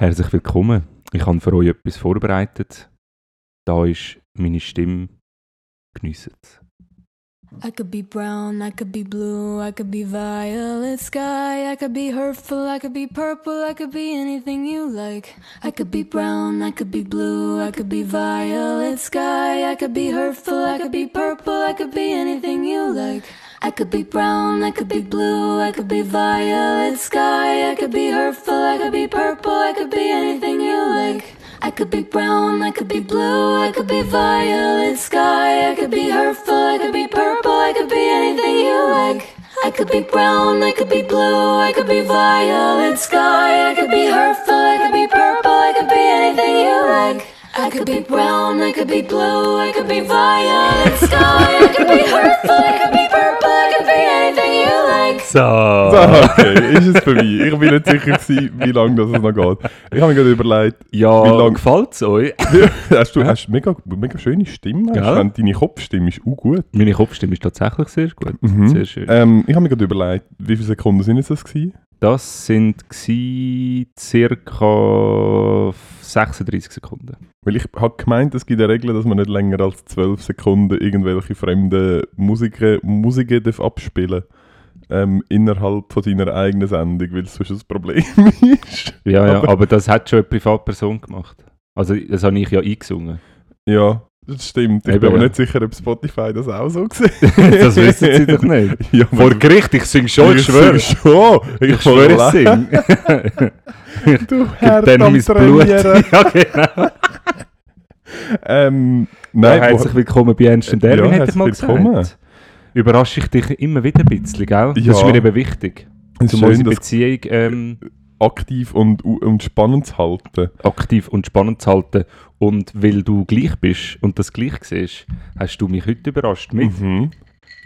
Herzlich willkommen. Ich habe für euch etwas vorbereitet. Da ist meine Stimme. Geniessen es. I could be brown, I could be blue, I could be violet sky, I could be hurtful, I could be purple, I could be anything you like. I could be brown, I could be blue, I could be violet sky, I could be hurtful, I could be purple, I could be anything you like. I could be brown, I could be blue, I could be violet sky, I could be hurtful, I could be purple, I could be anything you like. I could be brown, I could be blue, I could be violet sky, I could be hurtful, I could be purple, I could be anything you like. I could be brown, I could be blue, I could be violet sky, I could be hurtful, I could be purple, I could be anything you like. I could be brown, I could be blue, I could be violet sky, I could be hurtful, I could be purple, I could be anything you like. So. So, okay, ist es vorbei. Ich bin nicht sicher, gewesen, wie lange das noch geht. Ich habe mir gerade überlegt, Ja, Wie lang- gefällt es euch? hast du hast mega, mega schöne Stimme. Hast. Wenn Deine Kopfstimme ist auch gut. Meine Kopfstimme ist tatsächlich sehr gut. Mhm. Sehr schön. Ähm, ich habe mir gerade überlegt, wie viele Sekunden sind es das gewesen? Das sind circa 36 Sekunden. Weil ich habe gemeint, es gibt eine Regel, dass man nicht länger als 12 Sekunden irgendwelche fremden Musiken, Musiken darf abspielen ähm, innerhalb von seiner eigenen Sendung, weil es sonst ein Problem ist. Ja, ja, Aber- aber, das hat schon eine Privatperson gemacht. Also, das habe ich ja eingesungen. Ja, das stimmt. Ich Eben, bin aber ja. nicht sicher, ob Spotify das auch so sieht. das wissen sie doch nicht. Ja, Vor Gericht, ich singe schon, ich schwöre. Schon. Ich schwöre, ich singe. Du Herd dann mein Blut. Ja, genau. Ähm, Nein, herzlich willkommen bei Ernst und Ja, Erwin, hätte ich mal willkommen. gesagt. Überrasche ich dich immer wieder ein bisschen, gell? Ja. Das ist mir eben wichtig. es ist Um schön, unsere Beziehung ähm, aktiv und, und spannend zu halten. aktiv und spannend zu halten. Und weil du gleich bist und das gleich siehst, hast du mich heute überrascht mit Mhm.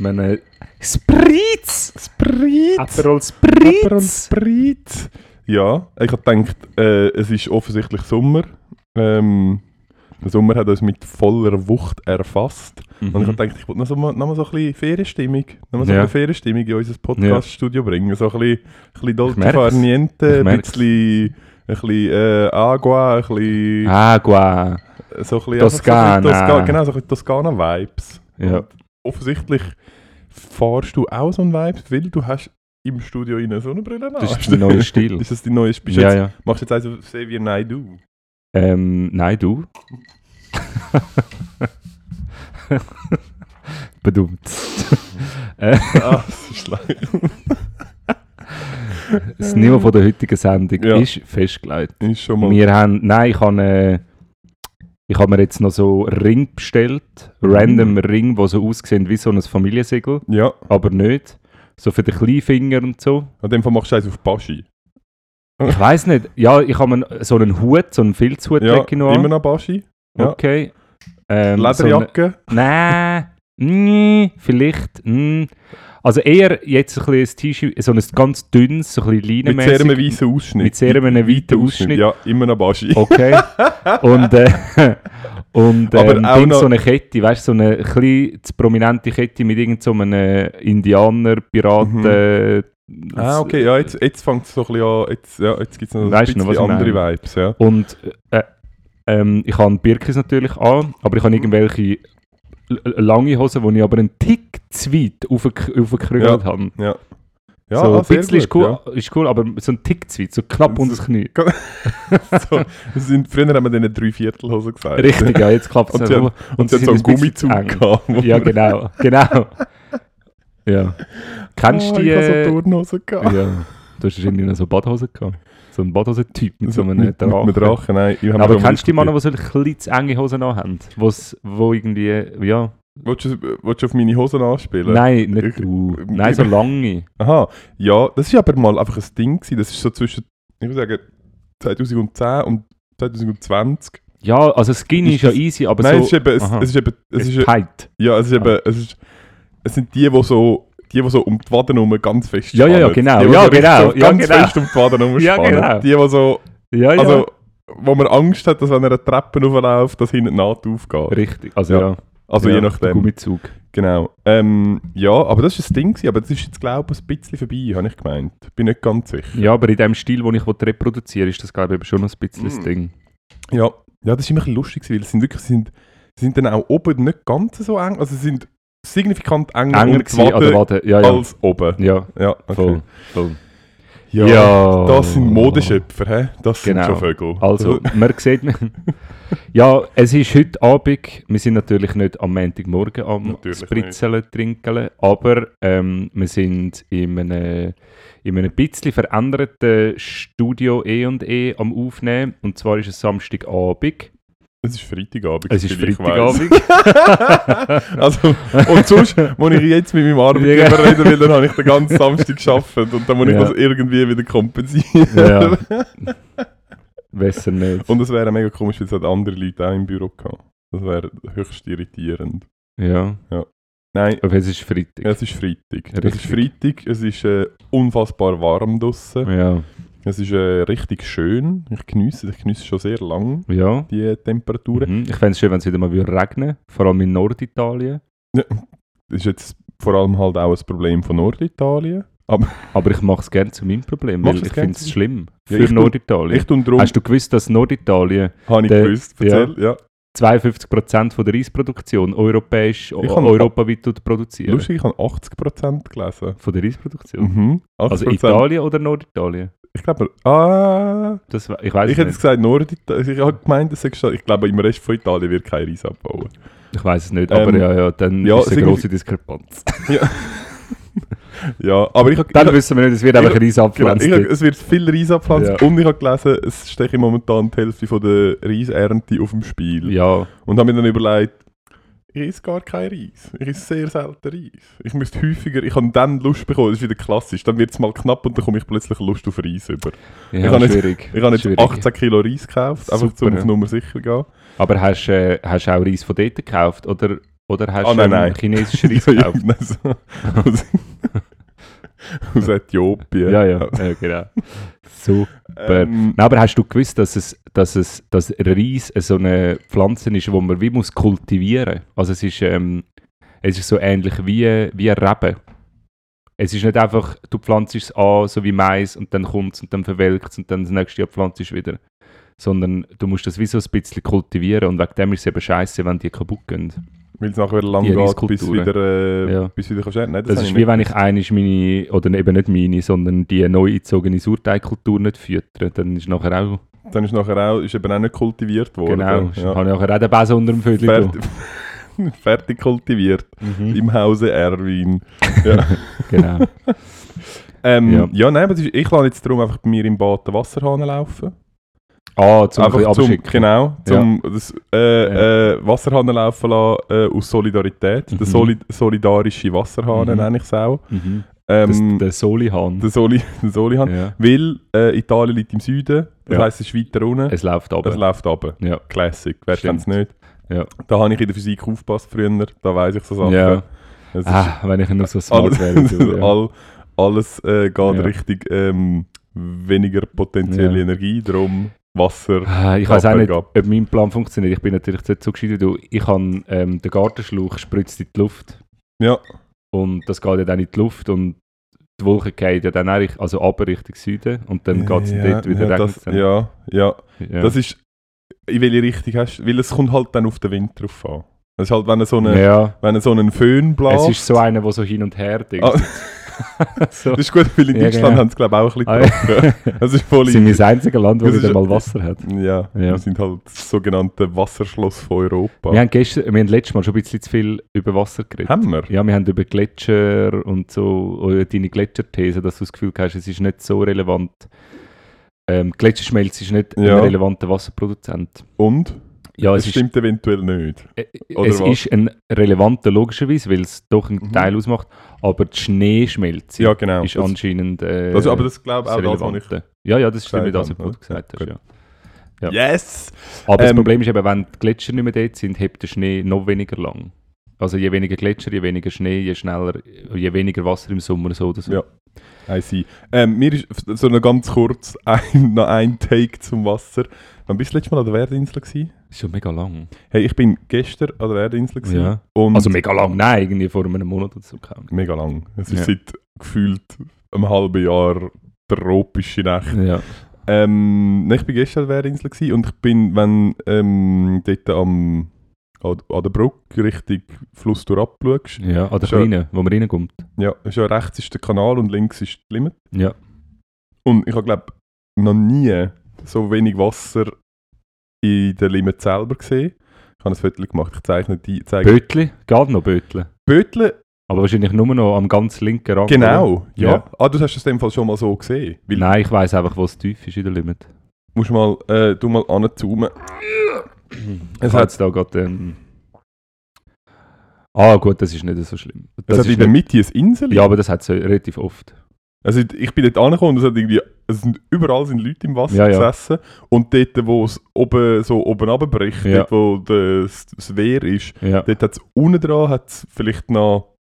einem Spritz! Sprit! Aperol Aperol Spritz! Sprit! Ja, ich habe gedacht, äh, es ist offensichtlich Sommer. Ähm, der Sommer hat uns mit voller Wucht erfasst. Und ich habe Mhm. gedacht, ich wollte noch, so, mal- noch mal so ein bisschen Ferienstimmung, noch mal so Ja. ein bisschen Ferienstimmung in unser Podcast-Studio bringen. So ein bisschen, ein bisschen Dolce merk's. Far Niente, Ich ein bisschen, ein bisschen äh, Agua, ein bisschen... Agua! So ein bisschen Toskana. So ein bisschen Toska genau, so ein bisschen Toskana-Vibes. Ja. Und Offensichtlich fahrst du auch so einen Vibe, weil du hast im Studio eine Sonnenbrille an. Das ist dein neuer Stil. ist das dein neues Bist du Ja, ja. Machst du jetzt also Xavier Naidoo? Ähm, nein, du. Bedummt. äh, ah, das Niveau von der heutigen Sendung Ja. ist festgelegt. Ist schon mal... Wir haben, nein, ich habe, äh, ich habe mir jetzt noch so Ring bestellt, Mhm. random Ring, die so aussehen wie so ein Familiensiegel, Ja, aber nicht. So für den Kleinfinger und so. an dem Fall machst du eins auf Baschi. Ich weiß nicht. Ja, ich habe so einen Hut, so einen Filzhut Ja, noch immer noch Baschi. ja. Okay. Ähm, so Lederjacke. Nein, mm, vielleicht. Mm. Also eher jetzt ein, bisschen ein T-Shirt, so ein ganz dünnes, so ein bisschen mit sehr einem weißen Ausschnitt. Mit sehr einem weiten Ausschnitt. Ja, immer noch Baschi. Okay. und äh, und Aber ähm, auch noch- so eine Kette, weißt du, so eine kleine, prominente Kette mit irgendeinem so einem Indianer, Piraten. Ah, okay, ja, jetzt, jetzt fängt es so ein bisschen an, jetzt, ja, jetzt gibt es noch ein Weißt noch, bisschen ich andere? Vibes, ja. Und äh, ähm, ich habe Birkis natürlich an, aber ich habe irgendwelche lange Hosen, die ich aber einen Tick zu weit aufgek- aufgekrügelt Ja. habe. Ja, ja so ah, ein bisschen ist cool, ist cool, aber so ein Tick zu weit, so knapp unter das Knie. Ja. so, sind, früher haben wir denen Dreiviertelhosen gesagt. Richtig, ja, jetzt klappt es Und sie haben- Und sie hat so einen Gummizug gehabt. Ja, genau, genau. Ja. Kennst Ah, du die? Ich habe so äh, Turnhosen gehabt. ja, du hast wahrscheinlich noch so Badhosen gehabt. So ein Badhosen-Typ mit so einem mit, Drachen. mit Drachen, nein. Aber kennst du die Männer, die so zu enge Hosen haben? Wo's, wo irgendwie, ja... Willst du, willst du auf meine Hosen anspielen? Nein, nicht Ich- du. ich- Nein, so lange. Aha, ja, das ist aber mal einfach ein Ding gewesen. Das ist so zwischen, ich würde sagen, 2010 und 2020. Ja, also Skinny ist, Ist ja easy, aber Nein, so... es ist eben, es, es ist eben, es ist ist, tight. ja, es ist eben, es ist, es sind die, die so, die, die so um die Waden herum ganz fest Ja, ja, ja, spannen. genau. Die, die Ja, so genau. So Ja, ganz genau. fest um die Waden herum Ja, spannen. genau. Die, die so, Ja, ja. also, wo man Angst hat, dass wenn er eine Treppe raufläuft, dass hinten die Naht aufgeht. Richtig, also Ja. ja. Also ja, je nachdem. Gummizug. Genau. Ähm, ja, aber das war das Ding, aber das ist jetzt, glaube ich, ein bisschen vorbei, habe ich gemeint. Bin nicht ganz sicher. Ja, aber in dem Stil, den ich reproduzieren will, ist das, glaube ich, schon noch ein bisschen das Mm. Ding. Ja, ja das ist immer ein bisschen lustig, weil es sind wirklich, sie sind, sie sind dann auch oben nicht ganz so eng, also sie sind signifikant enger, Enger die gewesen an der Wade. Ja, ja. als oben. Ja, Ja, okay. voll. voll. Ja, Ja. das sind Modeschöpfer, hä? Das sind Genau. schon Vögel. Also, man sieht... ja, es ist heute Abend. Wir sind natürlich nicht am Montagmorgen am Natürlich Spritzeln, Trinkeln, aber ähm, wir sind in einem, in einem bisschen veränderten Studio E&E am Aufnehmen. Und zwar ist es Samstagabend. Es ist Freitagabend. Es ist ich Freitagabend. also, und sonst, als ich jetzt mit meinem Arbeitgeber Ja. reden will, dann habe ich den ganzen Samstag gearbeitet und dann muss ich Ja. das irgendwie wieder kompensieren. ja. Besser nicht. Und es wäre mega komisch, weil es hat andere Leute auch im Büro gehabt. Das wäre höchst irritierend. ja, Nein, aber es ist Freitag. es ist Freitag. Es ist Richtig. Freitag, es ist äh, unfassbar warm draussen. Ja, Es ist äh, richtig schön. Ich genieße ich genieße schon sehr lang ja. die äh, Temperaturen. Mhm. Ich fände es schön, wenn es wieder mal würde regnen Vor allem in Norditalien. Das ist jetzt vor allem halt auch ein Problem von Norditalien. Aber ich mache es gerne zu meinem Problem, weil ich finde es schlimm. Ja, Für Norditalien. Hast du gewusst, dass Norditalien habe ich gewusst, erzähl, ja. 52% von der Reisproduktion europäisch, europaweit tut produzieren? Lustig, ich habe 80% gelesen. Von der Reisproduktion? Mhm. 80%. Also Italien oder Norditalien? Ich glaube, ah, Das, ich weiß ich es hätte nicht. gesagt Norditalien. Ich habe gemeint, das ist schon- ich glaube, im Rest von Italien wird kein Reis abbauen. Ich weiß es nicht, Ähm, aber ja, ja, dann ja, ist es eine grosse Diskrepanz. Ja, aber ich habe Dann ich, wissen wir nicht, es wird einfach Reis genau, abgepflanzt. habe- es wird viel Reis abpflanzt Ja. und ich habe gelesen, es steht momentan die Hälfte von der Reisernte auf dem Spiel. ja, Und habe mir dann überlegt, ich esse gar kein Reis. Ich esse sehr selten Reis. Ich müsste häufiger, ich habe dann Lust bekommen, das ist wieder klassisch, dann wird es mal knapp und dann komme ich plötzlich Lust auf Reis über. ja Ich habe jetzt- schwierig. Ich habe jetzt schwierig. 18 Kilo Reis gekauft, einfach Super, um auf ja. Nummer sicher zu gehen. Aber hast du äh, hast du auch Reis von dort gekauft? Oder, oder hast du nein, ähm, nein. chinesischen Reis Ja, gekauft? nein, so- aus, aus Äthiopien. Ja, ja, ja, genau. Super. Ähm, Nein, aber hast du gewusst, dass, es, dass, es, dass Reis so eine Pflanze ist, die man wie muss kultivieren muss? Also es ist, ähm, es ist so ähnlich wie, wie ein Reben. Es ist nicht einfach, du pflanzt es an, so wie Mais, und dann kommt es und dann verwelkt es und dann das nächste Jahr pflanzt es wieder. Sondern du musst das wie so ein bisschen kultivieren und wegen dem ist es eben scheiße, wenn die kaputt gehen. Weil es nachher wieder lang Die geht, bis wieder, äh, Ja. bis wieder kannst. Nein, Das, habe ist wie wenn ich einmal meine, oder eben nicht meine, sondern die neu eingezogene Sauerteigkultur nicht füttere. Dann ist nachher auch, Dann ist nachher auch, ist eben auch nicht kultiviert worden. genau, Ja. habe ich nachher auch den Besen unter dem Vödel. Fertig, fertig kultiviert. Mhm. Im Hause Erwin. Ja. Genau. Ähm, ja. Ja. nein, aber ich lasse jetzt darum einfach bei mir im Bad den Wasserhahn laufen. Ah, zum einfach ein zum, genau, zum das, äh, äh, Wasserhahn laufen lassen äh, aus Solidarität. Der Mhm. Soli solidarische Wasserhahn Mhm. nenne ich es auch. Mhm. Das, Ähm, der Solihahn. der Soli, der Solihahn. Ja. Weil äh, Italien liegt im Süden, das Ja. heisst, es ist weiter unten. Es läuft ab. Es läuft runter. Ja. Classic, wer kennt es nicht? Ja. Da habe ich in der Physik aufgepasst früher, da weiss ich so Sachen. Ja. Ah, wenn ich nur so smart alles, wäre. ja. all, alles äh, geht Ja. Richtung ähm, weniger potenzielle Ja. Energie, darum Wasser. Ah, Ich weiß auch nicht, ab. ob mein Plan funktioniert. Ich bin natürlich nicht so gescheit du. Ich habe ähm, den Gartenschlauch spritzt in die Luft. Ja, Und das geht ja dann in die Luft und die Wolke geht ja dann auch also runter Richtung Süden und dann geht es ja, dort wieder ja, das, ja, ja, ja. das ist, in welche Richtung hast du, weil es kommt halt dann auf den Wind drauf an. Das ist halt, wenn er so, eine, ja. wenn er so einen Föhn bläst. Es ist so einer, der so hin und her denkt. Ah. so. Das ist gut, weil in Ja, Deutschland genau. haben sie glaube ich auch ein Ah, bisschen getroffen. Das ist voll sind wir easy. das einzige Land, wo Das wieder mal Wasser hat. Ja, Ja. wir sind halt das sogenannte Wasserschloss von Europa. Wir haben, gestern, wir haben letztes Mal schon ein bisschen zu viel über Wasser geredet. Haben wir? Ja, wir haben über Gletscher und so, oder deine Gletscherthese, dass du das Gefühl hast, es ist nicht so relevant. Ähm, Gletscherschmelz ist nicht Ja. ein relevanter Wasserproduzent. Und? Ja, das es ist, stimmt eventuell nicht. äh, es was? ist ein relevanter, logischerweise, weil es doch einen Mhm. Teil ausmacht, aber die Schneeschmelze Ja, genau. ist Das- anscheinend äh, Also, aber das glaube ich das auch das, was ich... Ja, ja, das stimmt, das, was du gesagt hast. oder? Ja. Yes! Aber das Ähm, Problem ist eben, wenn die Gletscher nicht mehr dort sind, hebt der Schnee noch weniger lang. Also je weniger Gletscher, je weniger Schnee, je schneller, je weniger Wasser im Sommer so oder so. Ja. I see. Ähm, mir ist so noch ganz kurz ein, noch ein Take zum Wasser. Wann bist du letztes Mal an der Werdinsel gewesen? Ist schon mega lang. Hey, ich bin gestern an der Erdinsel gewesen Ja. Also mega lang, nein, irgendwie vor einem Monat oder so. mega lang. Es ist Ja. seit gefühlt einem halben Jahr tropische Nacht. Ja. Ähm, ich bin gestern an der Insel gewesen und ich bin, wenn ähm, dort am, an, der Brücke Richtung Fluss durch abschaust, ja, an der. Kleinen, wo man reinkommt. ja, ist ja rechts ist der Kanal und links ist die Limit. Ja. Und ich habe glaube noch nie so wenig Wasser in der Limit selber gesehen. Ich habe ein Foto gemacht, ich zeichne die. Zeige Bötli, geht noch Bötli. Bötle, Aber wahrscheinlich nur noch am ganz linken Rand. genau, ja. Ja. Ah, du hast es in dem Fall schon mal so gesehen. Nein, ich weiss einfach, wo es tief ist in der Limit. musst mal, äh, du mal anzoomen. Es Es hat hat- da gerade. Ähm... Ah, gut, das ist nicht so schlimm. Es Das hat ist in der. Mitte ein Insel. Ja, aber das hat es relativ oft. Also ich bin dort angekommen und es hat irgendwie, es sind überall sind Leute im Wasser Ja, ja. gesessen und dort, wo es oben so oben runterbricht, Ja. dort wo das, das Wehr ist, Ja. dort hat es unten dran hat's vielleicht noch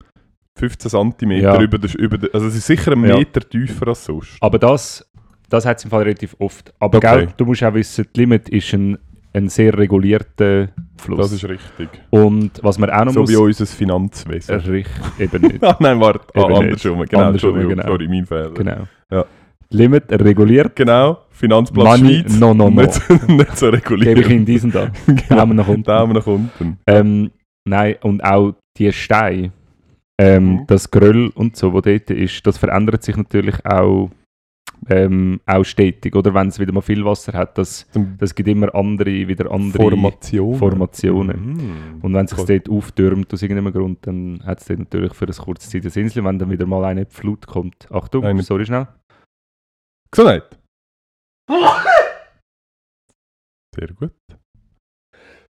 15 cm Ja. über, das, über das, also es ist sicher einen. Meter tiefer als sonst. Aber das, das hat es im Fall relativ oft. Aber Okay. gell, du musst auch wissen, die Limit ist ein, ein sehr regulierter Fluss. Das ist richtig. Und was man auch noch So muss... wie unser Finanzwesen. Richtig, eben nicht. Ah, nein, warte, ah, nicht. andersrum. Genau, Andersrum, genau. sorry, mein Fehler. Genau. Ja. Limit reguliert, Genau, Finanzplatz Money, Schweiz. no, no, no. Nicht, so- nicht so reguliert. gebe ich in diesen da. genau. Daumen nach unten. Daumen nach unten. Ähm, nein, und auch die Steine, ähm, Mhm. das Geröll und so, wo dort ist, das verändert sich natürlich auch, ähm, auch stetig. Oder wenn es wieder mal viel Wasser hat, das, das gibt immer andere, wieder andere Formationen. Formationen. Mhm. Und wenn es sich Cool. dort auftürmt aus irgendeinem Grund, dann hat es dort natürlich für eine kurze Zeit eine Insel, wenn dann wieder mal eine Flut kommt. Achtung, Eine- sorry schnell. Gesundheit. Sehr gut.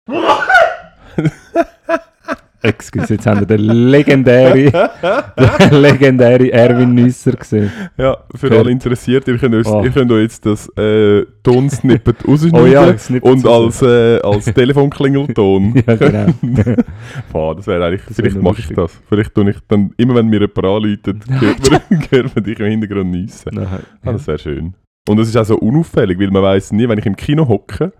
Excuse, jetzt haben wir den legendären, den legendären Erwin Nüsser gesehen. Ja, für Fair. alle Interessierten, ihr könnt, euch, Oh. ihr könnt euch jetzt das äh, Tonsnippet rausschneiden Oh ja, und als, äh, als Telefonklingelton. Ja, genau. Boah, das wäre eigentlich, Das vielleicht mache ich das. Vielleicht tue ich dann, immer wenn mir jemand anläutet, hört man, hört man dich im Hintergrund. Nein, Ah, das wäre schön. Und es ist auch so unauffällig, weil man weiß nie, wenn ich im Kino hocke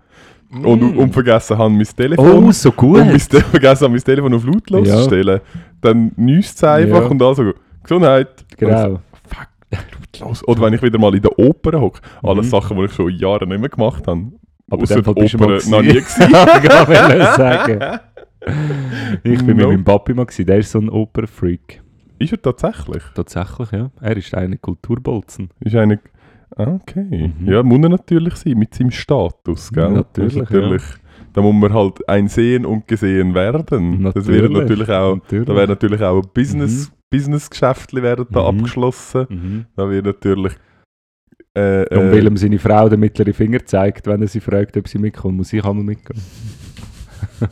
Mm. und vergessen habe, mein Telefon Oh, so gut. und mein Te vergessen habe, mein Telefon auf lautlos Ja. zu stellen, dann niest es einfach Ja. und also Gesundheit. Und Genau. Fuck, lautlos. Oder wenn ich wieder mal in der Oper hocke. Alles Mhm. Sachen, die ich schon Jahre nicht mehr gemacht habe. Aber Ausser Fall bist Oper noch nie gewesen. gewesen. ich sagen. Ich bin mit Nope. meinem Papi mal gewesen, der ist so ein Opernfreak. Ist er tatsächlich? Tatsächlich, ja. Er ist eine Kulturbolzen. Ist eine... Okay. Mhm. Ja, muss er natürlich sein, mit seinem Status, gell? Natürlich, natürlich Da muss man halt ein sehen und gesehen werden. Das wäre Natürlich. natürlich auch... Natürlich. Da wäre natürlich auch ein Business, Business-Geschäftli werden da Mhm. abgeschlossen. Mhm. Da wird natürlich... Äh, Und äh, weil ihm seine Frau den mittleren Finger zeigt, wenn er sie fragt, ob sie mitkommt, muss ich einmal mitgehen.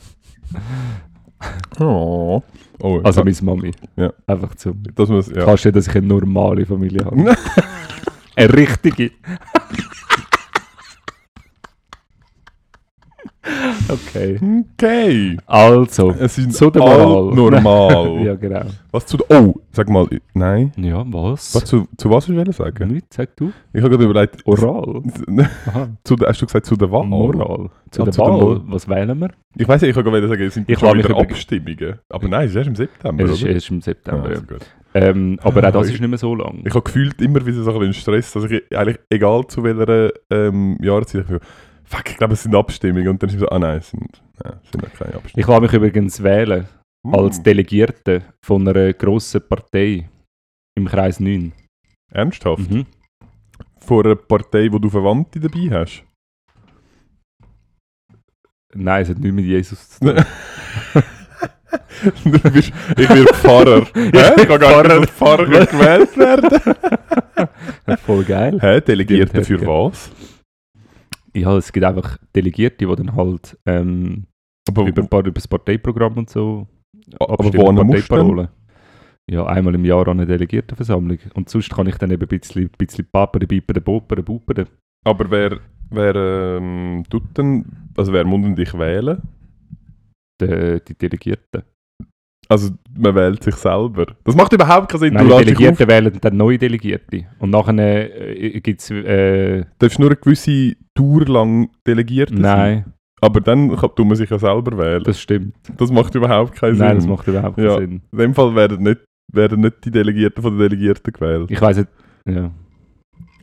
oh. oh, Also ja, meine Mami. Ja. Einfach zum. das muss... Ja. Kannst du, dass ich eine normale Familie habe. eine richtige. okay. Okay. Also, Es ist Zu der Moral. normal. ja genau. Was zu der... Oh, sag mal... Nein. Ja, was? Was, zu, zu was willst du sagen? Nicht, sag du. Ich habe gerade überlegt... Oral. Aha. zu der, hast du gesagt zu der Wahl? Moral. Zu Ah, der zu der Wahl. Moral. Was wählen wir? Ich weiß nicht, ich habe gerade sagen, es sind Ich schon wieder Abstimmungen. Aber nein, es ist erst im September, Es ist erst im September. Ah, ja. also gut. Ähm, aber auch das Ich- ist nicht mehr so lang. Ich habe gefühlt immer wieder so ein bisschen Stress, dass ich eigentlich, egal zu welcher ähm, Jahreszeit, ich so, fuck, ich glaube, es sind Abstimmungen. Und dann ist mir so, ah nein, es sind, nein, es sind keine Ich Abstimmungen. lasse mich übrigens wählen als Hm, Delegierte von einer grossen Partei im Kreis 9. Ernsthaft? Mhm. Von einer Partei, wo du Verwandte dabei hast? Nein, es hat nichts mit Jesus zu tun. ich bin Pfarrer. Ich kann gar nicht als Pfarrer gewählt werden. Voll geil. Hä, Delegierte Stimmt, für was? Ja, es gibt einfach Delegierte, die dann halt ähm, Aber, über, über das Parteiprogramm und so aber denn? Parteiparolen. Ja, einmal im Jahr an eine Delegiertenversammlung. Und sonst kann ich dann eben ein bisschen, bisschen papere, bipere, bopere, bupere. Aber wer, wer ähm, tut denn, also wer muss denn dich wählen? Die, die Delegierten. Also man wählt sich selber. Das macht überhaupt keinen Sinn. Nein, die Delegierten wählen dann neue Delegierte. Und nachher äh, gibt es... Äh, darfst nur eine gewisse Tour lang delegiert sein. nein, Aber dann kann, tut man sich ja selber wählen. Das, Das stimmt. macht überhaupt keinen Sinn. Nein, das macht überhaupt keinen Ja. Sinn. In dem Fall werden nicht, werden nicht die Delegierten von den Delegierten gewählt. Ich weiß nicht. Ja.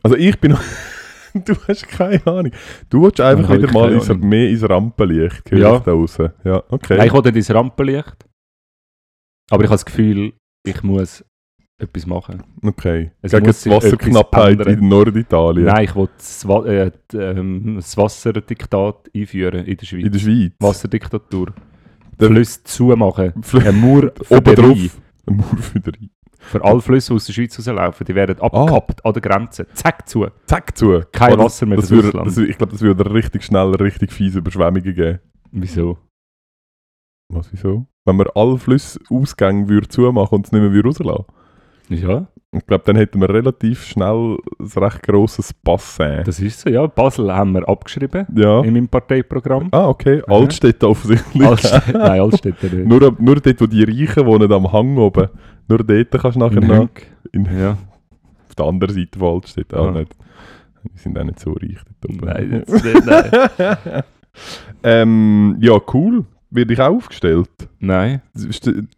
Also ich bin. du hast keine Ahnung. Du willst einfach wieder mal ins, mehr ins Rampenlicht. höre Ja. Da raus. Ja, okay. Nein, ich will nicht ins Rampenlicht. Aber ich habe das Gefühl, ich muss etwas machen. okay. Es Gegen muss die Wasserknappheit in Norditalien. Nein, ich will das, äh, ähm, das Wasserdiktat einführen in der Schweiz. In der Schweiz. Wasserdiktatur. Der- Flüsse zumachen. Fl- Ein Mauer Oben drauf. Ein Mauerfüderei. Für alle Flüsse, aus der Schweiz rauslaufen, die werden abgekappt an der Grenze. Zack zu. Zack zu. Kein Oh, das- Wasser mehr das fürs würde, das, Ich glaube, das würde richtig schnell richtig fiese Überschwemmungen geben. Wieso? Was, wieso? Wenn man alle Flussausgänge würde zumachen und es nicht mehr würde rauslassen Ja, Ich glaube, dann hätten wir relativ schnell ein recht grosses Bassin. das ist so. Ja, Basel haben wir abgeschrieben Ja. in meinem Parteiprogramm. Ah, okay. Mhm. Altstädte offensichtlich. Altstädte, nein, Altstädte nicht. nur, nur dort, wo die Reichen wohnen, am Hang oben. Nur dort kannst du nachher noch in, Ja. auf der anderen Seite von Altstädte auch Ah. nicht. Die sind auch nicht so reich dort oben. Nein, jetzt nicht, nein. ähm, ja, cool. Werde ich auch aufgestellt? nein.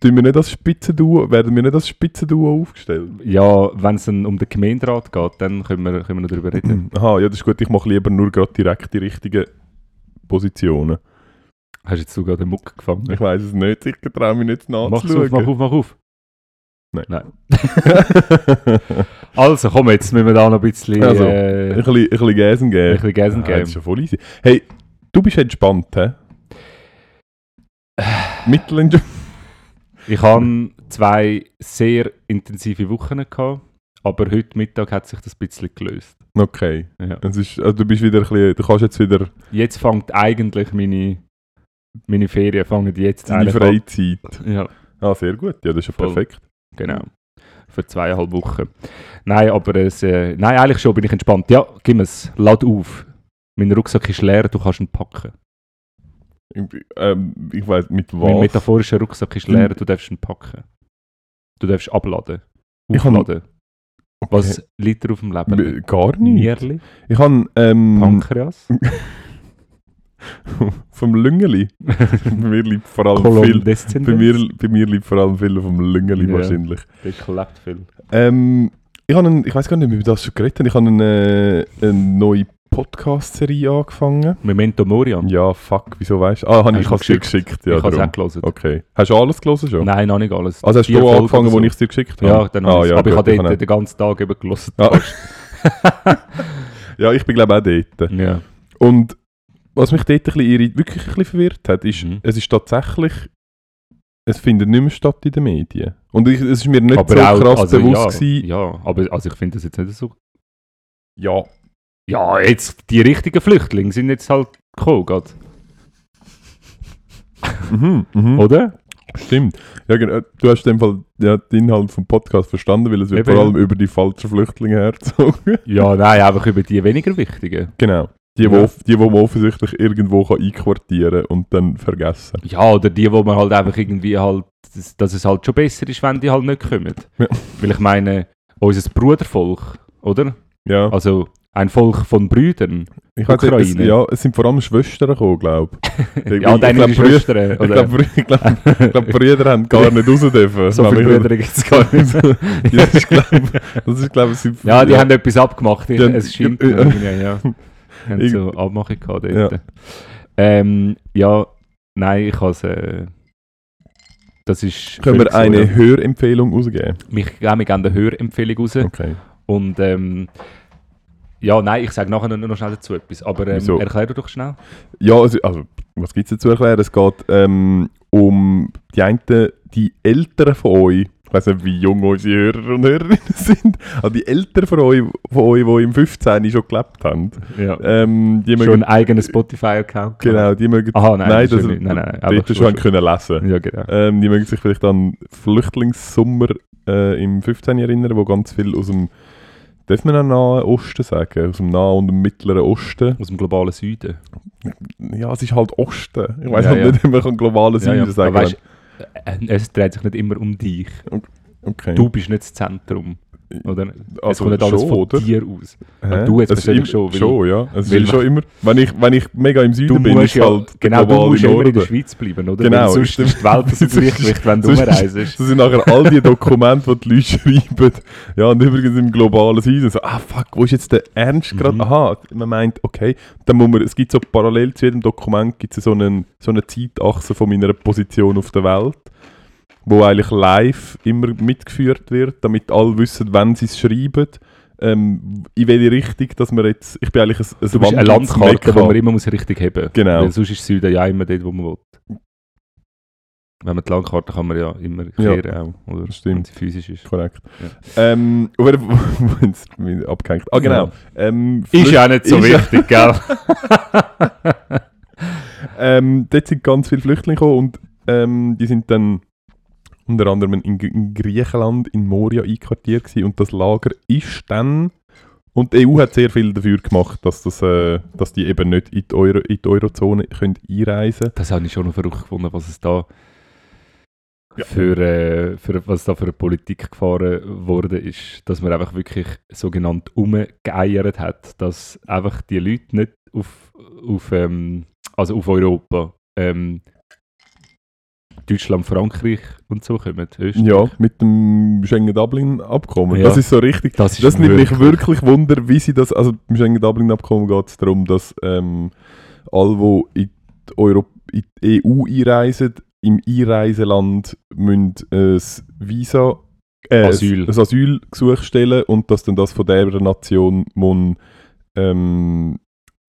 Tun wir nicht als Spitzenduo, werden wir nicht als Spitzenduo aufgestellt? Ja, wenn es um den Gemeinderat geht, dann können wir, können wir noch darüber reden. Aha, ja, das ist gut. Ich mache lieber nur gerade direkt die richtigen Positionen. Hast jetzt sogar den Muck gefangen? Ich weiß es nicht, ich traue mich nicht Mach's auf, nachzuschauen. mach auf, mach auf. Nein. Nein. Also, komm, jetzt müssen wir da noch ein bisschen, Also, äh, ein bisschen, ein bisschen Gäsen ein geben. bisschen Gas Ah, geben. das ist ja voll easy. Hey, du bist entspannt, hä? Mittelentsch Ich habe zwei sehr intensive Wochen gehabt, aber heute Mittag hat sich das ein bisschen gelöst. Okay. Ja. Es ist, also du bist wieder ein bisschen, du kannst jetzt wieder Jetzt fängt eigentlich meine, meine Ferien fangen jetzt deine Freizeit. an. Ja, Ah, sehr gut. Ja, das ist ja Voll. perfekt. genau. Für zweieinhalb Wochen. Nein, aber es, äh, nein, eigentlich schon bin ich entspannt. Ja, gib es, lad auf. Mein Rucksack ist leer, du kannst ihn packen. Ich, ähm, ich weiß mit Mein was. metaphorischer Rucksack ist leer, du darfst ihn packen. Du darfst abladen. Aufladen. Was liegt auf dem Leben? Gar nicht. Nierli? Ich habe ähm, Pankreas? vom Lüngeli. bei mir liegt vor allem viel. Bei mir, bei mir liegt vor allem viel vom Lüngeli Ja. wahrscheinlich. Der klebt viel. Ähm, ich, habe ich weiß gar nicht, wie wir das schon geredet haben. Ich habe eine, eine neue Podcast-Serie angefangen. Memento Moriam. Ja, fuck, wieso weißt du? Ah, habe ich es dir geschickt? Ja, ich habe es auch gelesen. Okay. Hast du alles gelesen schon? Nein, noch nicht alles. Also hast Vier du Folgen angefangen, oder wo so. ich es dir geschickt habe? Ja, dann ah, habe ja, Aber ich gut, habe kann dort den ganzen Tag eben gelesen. Ah. Ja, ich bin glaube auch dort. ja. Und was mich dort ein bisschen, wirklich ein bisschen verwirrt hat, ist, Mhm. es ist tatsächlich, es findet nicht mehr statt in den Medien. Und ich, es ist mir nicht aber so auch, krass also, bewusst ja, gewesen. ja, aber also ich finde das jetzt nicht so. Ja. Ja, jetzt die richtigen Flüchtlinge sind jetzt halt gekommen, grad. Mhm, mhm. oder? Stimmt. Ja, genau. Du hast in dem Fall ja, den Inhalt vom Podcast verstanden, weil es wird Eben, vor allem über die falschen Flüchtlinge hergezogen. Ja, nein, einfach über die weniger wichtigen. genau. Die, Ja. wo, die, wo man offensichtlich irgendwo kann einquartieren und dann vergessen. Ja, oder die, wo man halt einfach irgendwie halt, dass, dass es halt schon besser ist, wenn die halt nicht kommen. Ja. Weil ich meine, unser Brudervolk, oder? Ja. Also ein Volk von Brüdern. ich nicht, es, ja, es sind vor allem Schwestern gekommen, glaube ich. ja, ich deine glaub, Brü- Schwestern. Ich Oder? glaube, ich glaub, ich glaub, Brüder haben gar nicht raus dürfen. so viele Brüder gibt es gar nicht. ja, ist, glaube das ist, glaub, sie, Ja, die haben etwas abgemacht. Ich, Die es scheint ja, ja, ja. Die haben so Abmachung gehabt dort. Ja. Ähm, ja, nein, ich habe es... Äh, das ist... Können wir eine Hörempfehlung rausgeben? ja. Ja, wir geben eine Hörempfehlung raus. Okay. Und ähm, ja, nein, ich sage nachher noch, noch schnell dazu etwas. Aber ähm, Wieso? erklär du doch schnell. Ja, also, also was gibt es dazu erklären? Es geht ähm, um die einen, die Älteren von euch. Ich weiß nicht, wie jung unsere Hörer und Hörerinnen sind. Aber die Älteren von euch, von euch die im 15. schon gelebt haben. Ja. Ähm, die Schon mögen, einen eigenen Spotify-Account. genau, die mögen... Aha, nein, nein, das das, nein, nein, dort einfach schon können lesen. Ja, genau. Ähm, die mögen sich vielleicht an Flüchtlingssommer äh, im 15. erinnern, wo ganz viel aus dem, darf man auch Nahen Osten sagen, aus dem Nahen und dem Mittleren Osten. Aus dem globalen Süden. Ja, es ist halt Osten. Ich weiß Ja, halt ja. nicht, man kann globalen Ja, Süden ja. sagen Aber weißt, äh, es dreht sich nicht immer um dich. Okay. Du bist nicht das Zentrum. Oder? es Also kommt nicht alles schon, von oder? dir aus. Hä? du jetzt Es immer- schon, weil- Schon, ja. Es weil ist schon immer, wenn ich, wenn ich mega im Süden bin, ist ja, halt genau, du musst ja immer in der. Schweiz bleiben, oder? Genau, Weil sonst ist die Welt dem Gleichgewicht, wenn du rumreist. Das sind nachher all die Dokumente, die die Leute schreiben. Ja, und übrigens im globalen Süden. So, ah, fuck, wo ist jetzt der Ernst gerade? Mhm. Aha, man meint, okay. Dann muss man, es gibt so parallel zu jedem Dokument gibt es so, einen, so eine Zeitachse von meiner Position auf der Welt, wo eigentlich live immer mitgeführt wird, damit alle wissen, wenn sie es schreiben. Ähm, in welche Richtung, dass wir jetzt. Ich bin eigentlich ein, ein Du bist eine wandelndes Landkarte, die man immer muss richtig haben muss. Genau. Weil sonst ist Süden ja immer dort, wo man will. Wenn man die Landkarte kann man ja immer Ja, kehren auch, oder? stimmt. Wenn sie physisch ist. Korrekt. Ähm, wo haben sie mich abgehängt. Ah, genau. Ähm, Ist ja auch nicht so Ist ja- wichtig, gell? Ähm, dort sind ganz viele Flüchtlinge gekommen und ähm, die sind dann unter anderem in, in Griechenland, in Moria einquartiert gewesen und das Lager ist dann und die EU hat sehr viel dafür gemacht, dass, das, äh, dass die eben nicht in die, Euro, in die Eurozone können einreisen Das habe ich schon noch verrückt gefunden, was es da Ja. für, äh, für was da für eine Politik gefahren wurde, ist, dass man einfach wirklich sogenannt umgeeiert hat, dass einfach die Leute nicht auf, auf, ähm, also auf Europa, ähm, Deutschland, Frankreich und so kommen. Österreich. Ja, mit dem Schengen-Dublin-Abkommen. Ja. Das ist so richtig. Das Das nimmt mich wirklich- Wunder, wie sie das. Also beim Schengen-Dublin-Abkommen geht es darum, dass ähm, alle, die in die, Euro in die EU einreisen, im Einreiseland müssen ein Visa, äh, Asyl. ein Asylgesuch stellen und dass dann das von der Nation muss, ähm,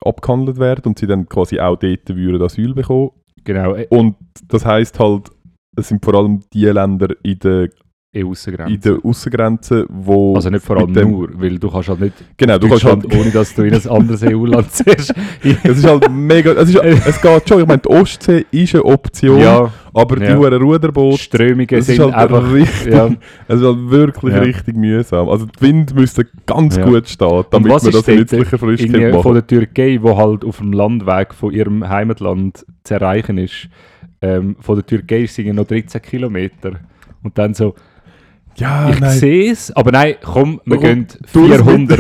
abgehandelt wird und sie dann quasi auch dort würden Asyl bekommen. Genau, Und das heißt halt, es sind vor allem die Länder in der, EU-Aussengrenze. in der Außengrenze, wo Also nicht vor allem dem- nur, weil du kannst halt nicht Genau, du kannst halt, ohne dass du in ein anderes EU-Land ziehst. es ist halt mega, es, ist, es geht schon, ich meine, die Ostsee ist eine Option, ja, aber die ja. hohen Ruderboot, Strömungen sind halt einfach... richtig, Ja. es ist halt wirklich Ja. richtig mühsam. Also der Wind müsste ganz Ja. gut stehen, damit man das dort nützliche Flüssigkeit Irgendwie von machen der Türkei, wo halt auf dem Landweg von ihrem Heimatland zu erreichen ist. Ähm, von der Türkei irgendwie noch 13 Kilometer. Und dann so, Ja, ich nein. sehe es, aber nein, komm, wir gehen du es 400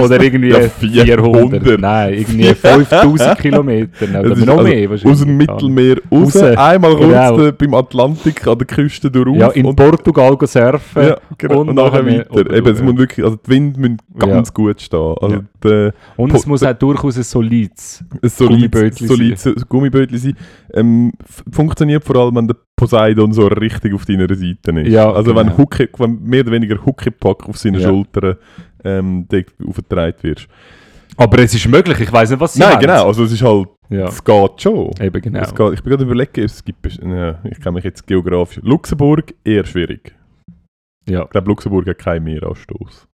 oder irgendwie Ja, 400. 400. Nein, irgendwie 5000 Kilometer oder ist noch also mehr wahrscheinlich. Aus dem Mittelmeer raus, Raus. einmal kurz Genau. äh, beim Atlantik an der Küste durch Ja, in Portugal surfen. ja, genau, und, und nachher weiter. Eben, es muss wirklich, also die Wind müssen ganz gut stehen. Also Ja. der, Und es muss auch durchaus ein solides. ein solides, Gummibötli solides Gummibötli sein. Ähm, funktioniert vor allem, wenn der Poseidon so richtig auf deiner Seite ist. Ja, also wenn, genau. Hucke, wenn mehr oder weniger Huckepack auf seinen Ja. Schultern ähm, aufgetragen wirst. Aber es ist möglich, ich weiß nicht, was sie Nein, meint. genau, also es ist halt, Ja, es geht schon. eben genau. Geht, ich bin gerade überlegen, es gibt, ja, ich kenne mich jetzt geografisch. Luxemburg, eher schwierig. Ja. Ich glaube, Luxemburg hat keinen Meeranstoß.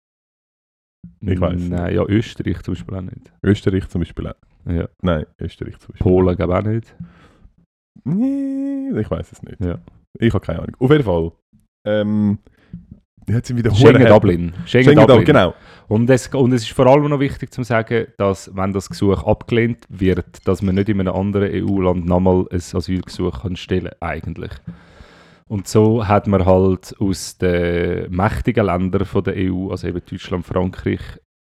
Ich nicht. Nein, ja, Österreich zum Beispiel auch nicht. Österreich zum Beispiel auch. Ja. Nein, Österreich zum Beispiel. Polen glaube auch nicht. Nee, ich weiß es nicht. Ja. Ich habe keine Ahnung. Auf jeden Fall. Ähm, jetzt sind wieder Schengen hure- Dublin. Schengen, Schengen Dublin. Dublin, genau. Und es, und es ist vor allem noch wichtig zu sagen, dass, wenn das Gesuch abgelehnt wird, dass man nicht in einem anderen EU-Land nochmal ein Asylgesuch kann stellen eigentlich. Und so hat man halt aus den mächtigen Ländern von der EU, also eben Deutschland, Frankreich,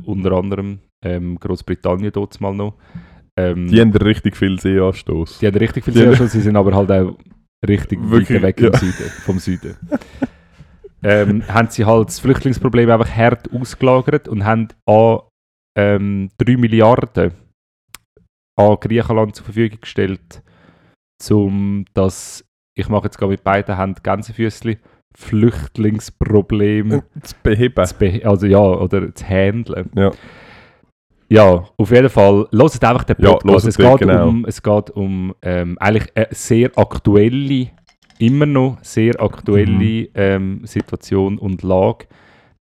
unter anderem ähm, Großbritannien dort mal noch, ähm, Die haben richtig viel Seeanstoß. die haben richtig viel Seeschutz, sie sind aber halt auch richtig Wirklich, weit weg ja. Süden, vom Süden. ähm, haben sie halt das Flüchtlingsproblem einfach hart ausgelagert und haben an ähm, 3 Milliarden an Griechenland zur Verfügung gestellt, um das, ich mache jetzt gerade mit beiden Händen Gänsefüßchen, Flüchtlingsproblem Zu beheben. zu beh- also ja, oder zu handeln. Ja. Ja, auf jeden Fall. Hört einfach den Ja, Podcast. hört es, geht genau. um, es geht um ähm, eigentlich eine sehr aktuelle, immer noch sehr aktuelle Mhm. ähm, Situation und Lage.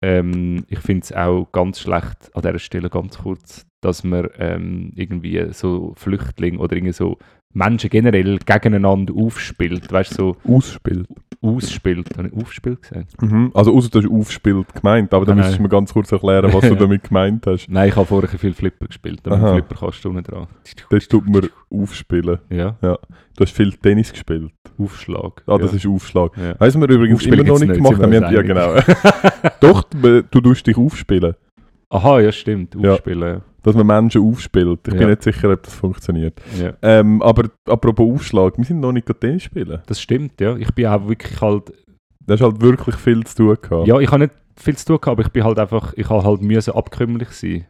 Ähm, ich finde es auch ganz schlecht, an dieser Stelle ganz kurz, dass man ähm, irgendwie so Flüchtlinge oder irgendwie so Menschen generell gegeneinander aufspielt, weißt so Ausspielt. ausspielt. Habe ich aufspielt gesagt? Mhm. Also außer du hast aufspielt gemeint, aber dann Nein, müsstest du mir ganz kurz erklären, was du damit gemeint hast. Nein, ich habe vorher viel Flipper gespielt. Da Aha. Flipper kannst du unten dran. Das tut mir aufspielen. Ja, Du hast viel Tennis gespielt. Aufschlag. Ah, das ja. ist Aufschlag. Ja. Weißt du, wir übrigens immer noch nicht nicht, gemacht haben? ja, genau. Doch, du tust dich aufspielen. Aha, ja, stimmt. Ja. Aufspielen. Ja. Dass man Menschen aufspielt. Ich bin Ja. nicht sicher, ob das funktioniert. Ja. Ähm, aber apropos Aufschlag, wir sind noch nicht Tennis spielen. Das stimmt, ja. Ich bin auch wirklich halt. Da hast halt wirklich viel zu tun gehabt. Ja, ich habe nicht viel zu tun gehabt, aber ich bin halt einfach. Ich habe halt müssen abkömmlich sein.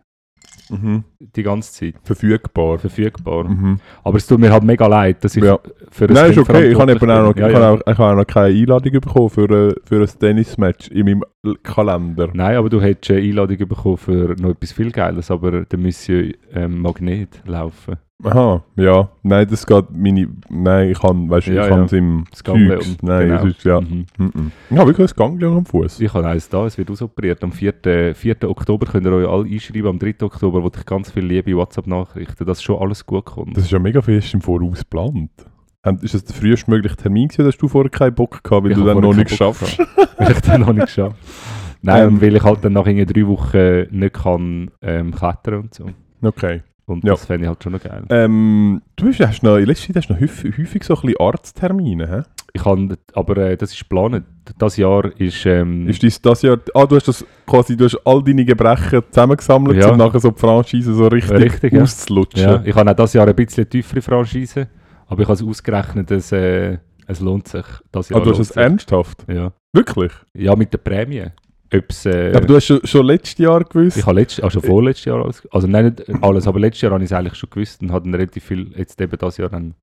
Mhm. Die ganze Zeit. Verfügbar. Verfügbar. Mhm. Aber es tut mir halt mega leid, dass ich Ja. für Nein, ist okay. Ich habe eben auch noch, ich Ja, ja. auch, ich auch noch keine Einladung bekommen für, ein- für ein Tennismatch in meinem Kalender. Nein, aber du hättest eine Einladung bekommen für noch etwas viel Geiles, aber der müsste ähm, Magnet laufen. Aha, ja. Nein, das geht meine. Nein, ich kann, weißt du, Ja, ich ja. kann es im Ganglion. Nein, Genau. ist ja. Mhm. Mhm. Ich habe wirklich ein Ganglion am Fuß. Ich habe eins da, es wird ausoperiert. Am 4. 4. Oktober könnt ihr euch alle einschreiben. Am 3. Oktober wollte ich ganz viel liebe WhatsApp-Nachrichten, dass schon alles gut kommt. Das ist ja mega fest im Voraus geplant. Und Ist das der frühestmögliche Termin gewesen, dass du vorher keinen Bock gehabt weil Ich du dann noch nicht Bock schaffst? weil ich dann noch nicht geschafft Nein, Ähm. weil ich halt dann nach drei Wochen nicht kann ähm, klettern und so. Okay. Und Ja. das fände ich halt schon noch geil. Ähm, du hast, hast noch, in letzter Zeit hast du noch häufig, häufig so ein bisschen Arzttermine, hä? Ich kann, aber äh, das ist geplant. Das Jahr ist... Ähm, Ist dies das Jahr, ah, du hast das quasi, du hast all deine Gebrechen zusammengesammelt, Ja. um nachher so die Franchise so richtig, Richtig, ja. auszulutschen. ja, ich habe auch das Jahr ein bisschen tiefere Franchise, aber ich habe es ausgerechnet, dass äh, es lohnt sich. Das Jahr Ah, du hast sich. ernsthaft? Ja. Wirklich? ja, mit der Prämie. Ob's, äh, aber du hast schon, schon letztes Jahr gewusst? ich habe letztes, also vorletztes Jahr alles, also nein, nicht alles, aber letztes Jahr habe ich es eigentlich schon gewusst und habe dann relativ viel, jetzt eben das Jahr dann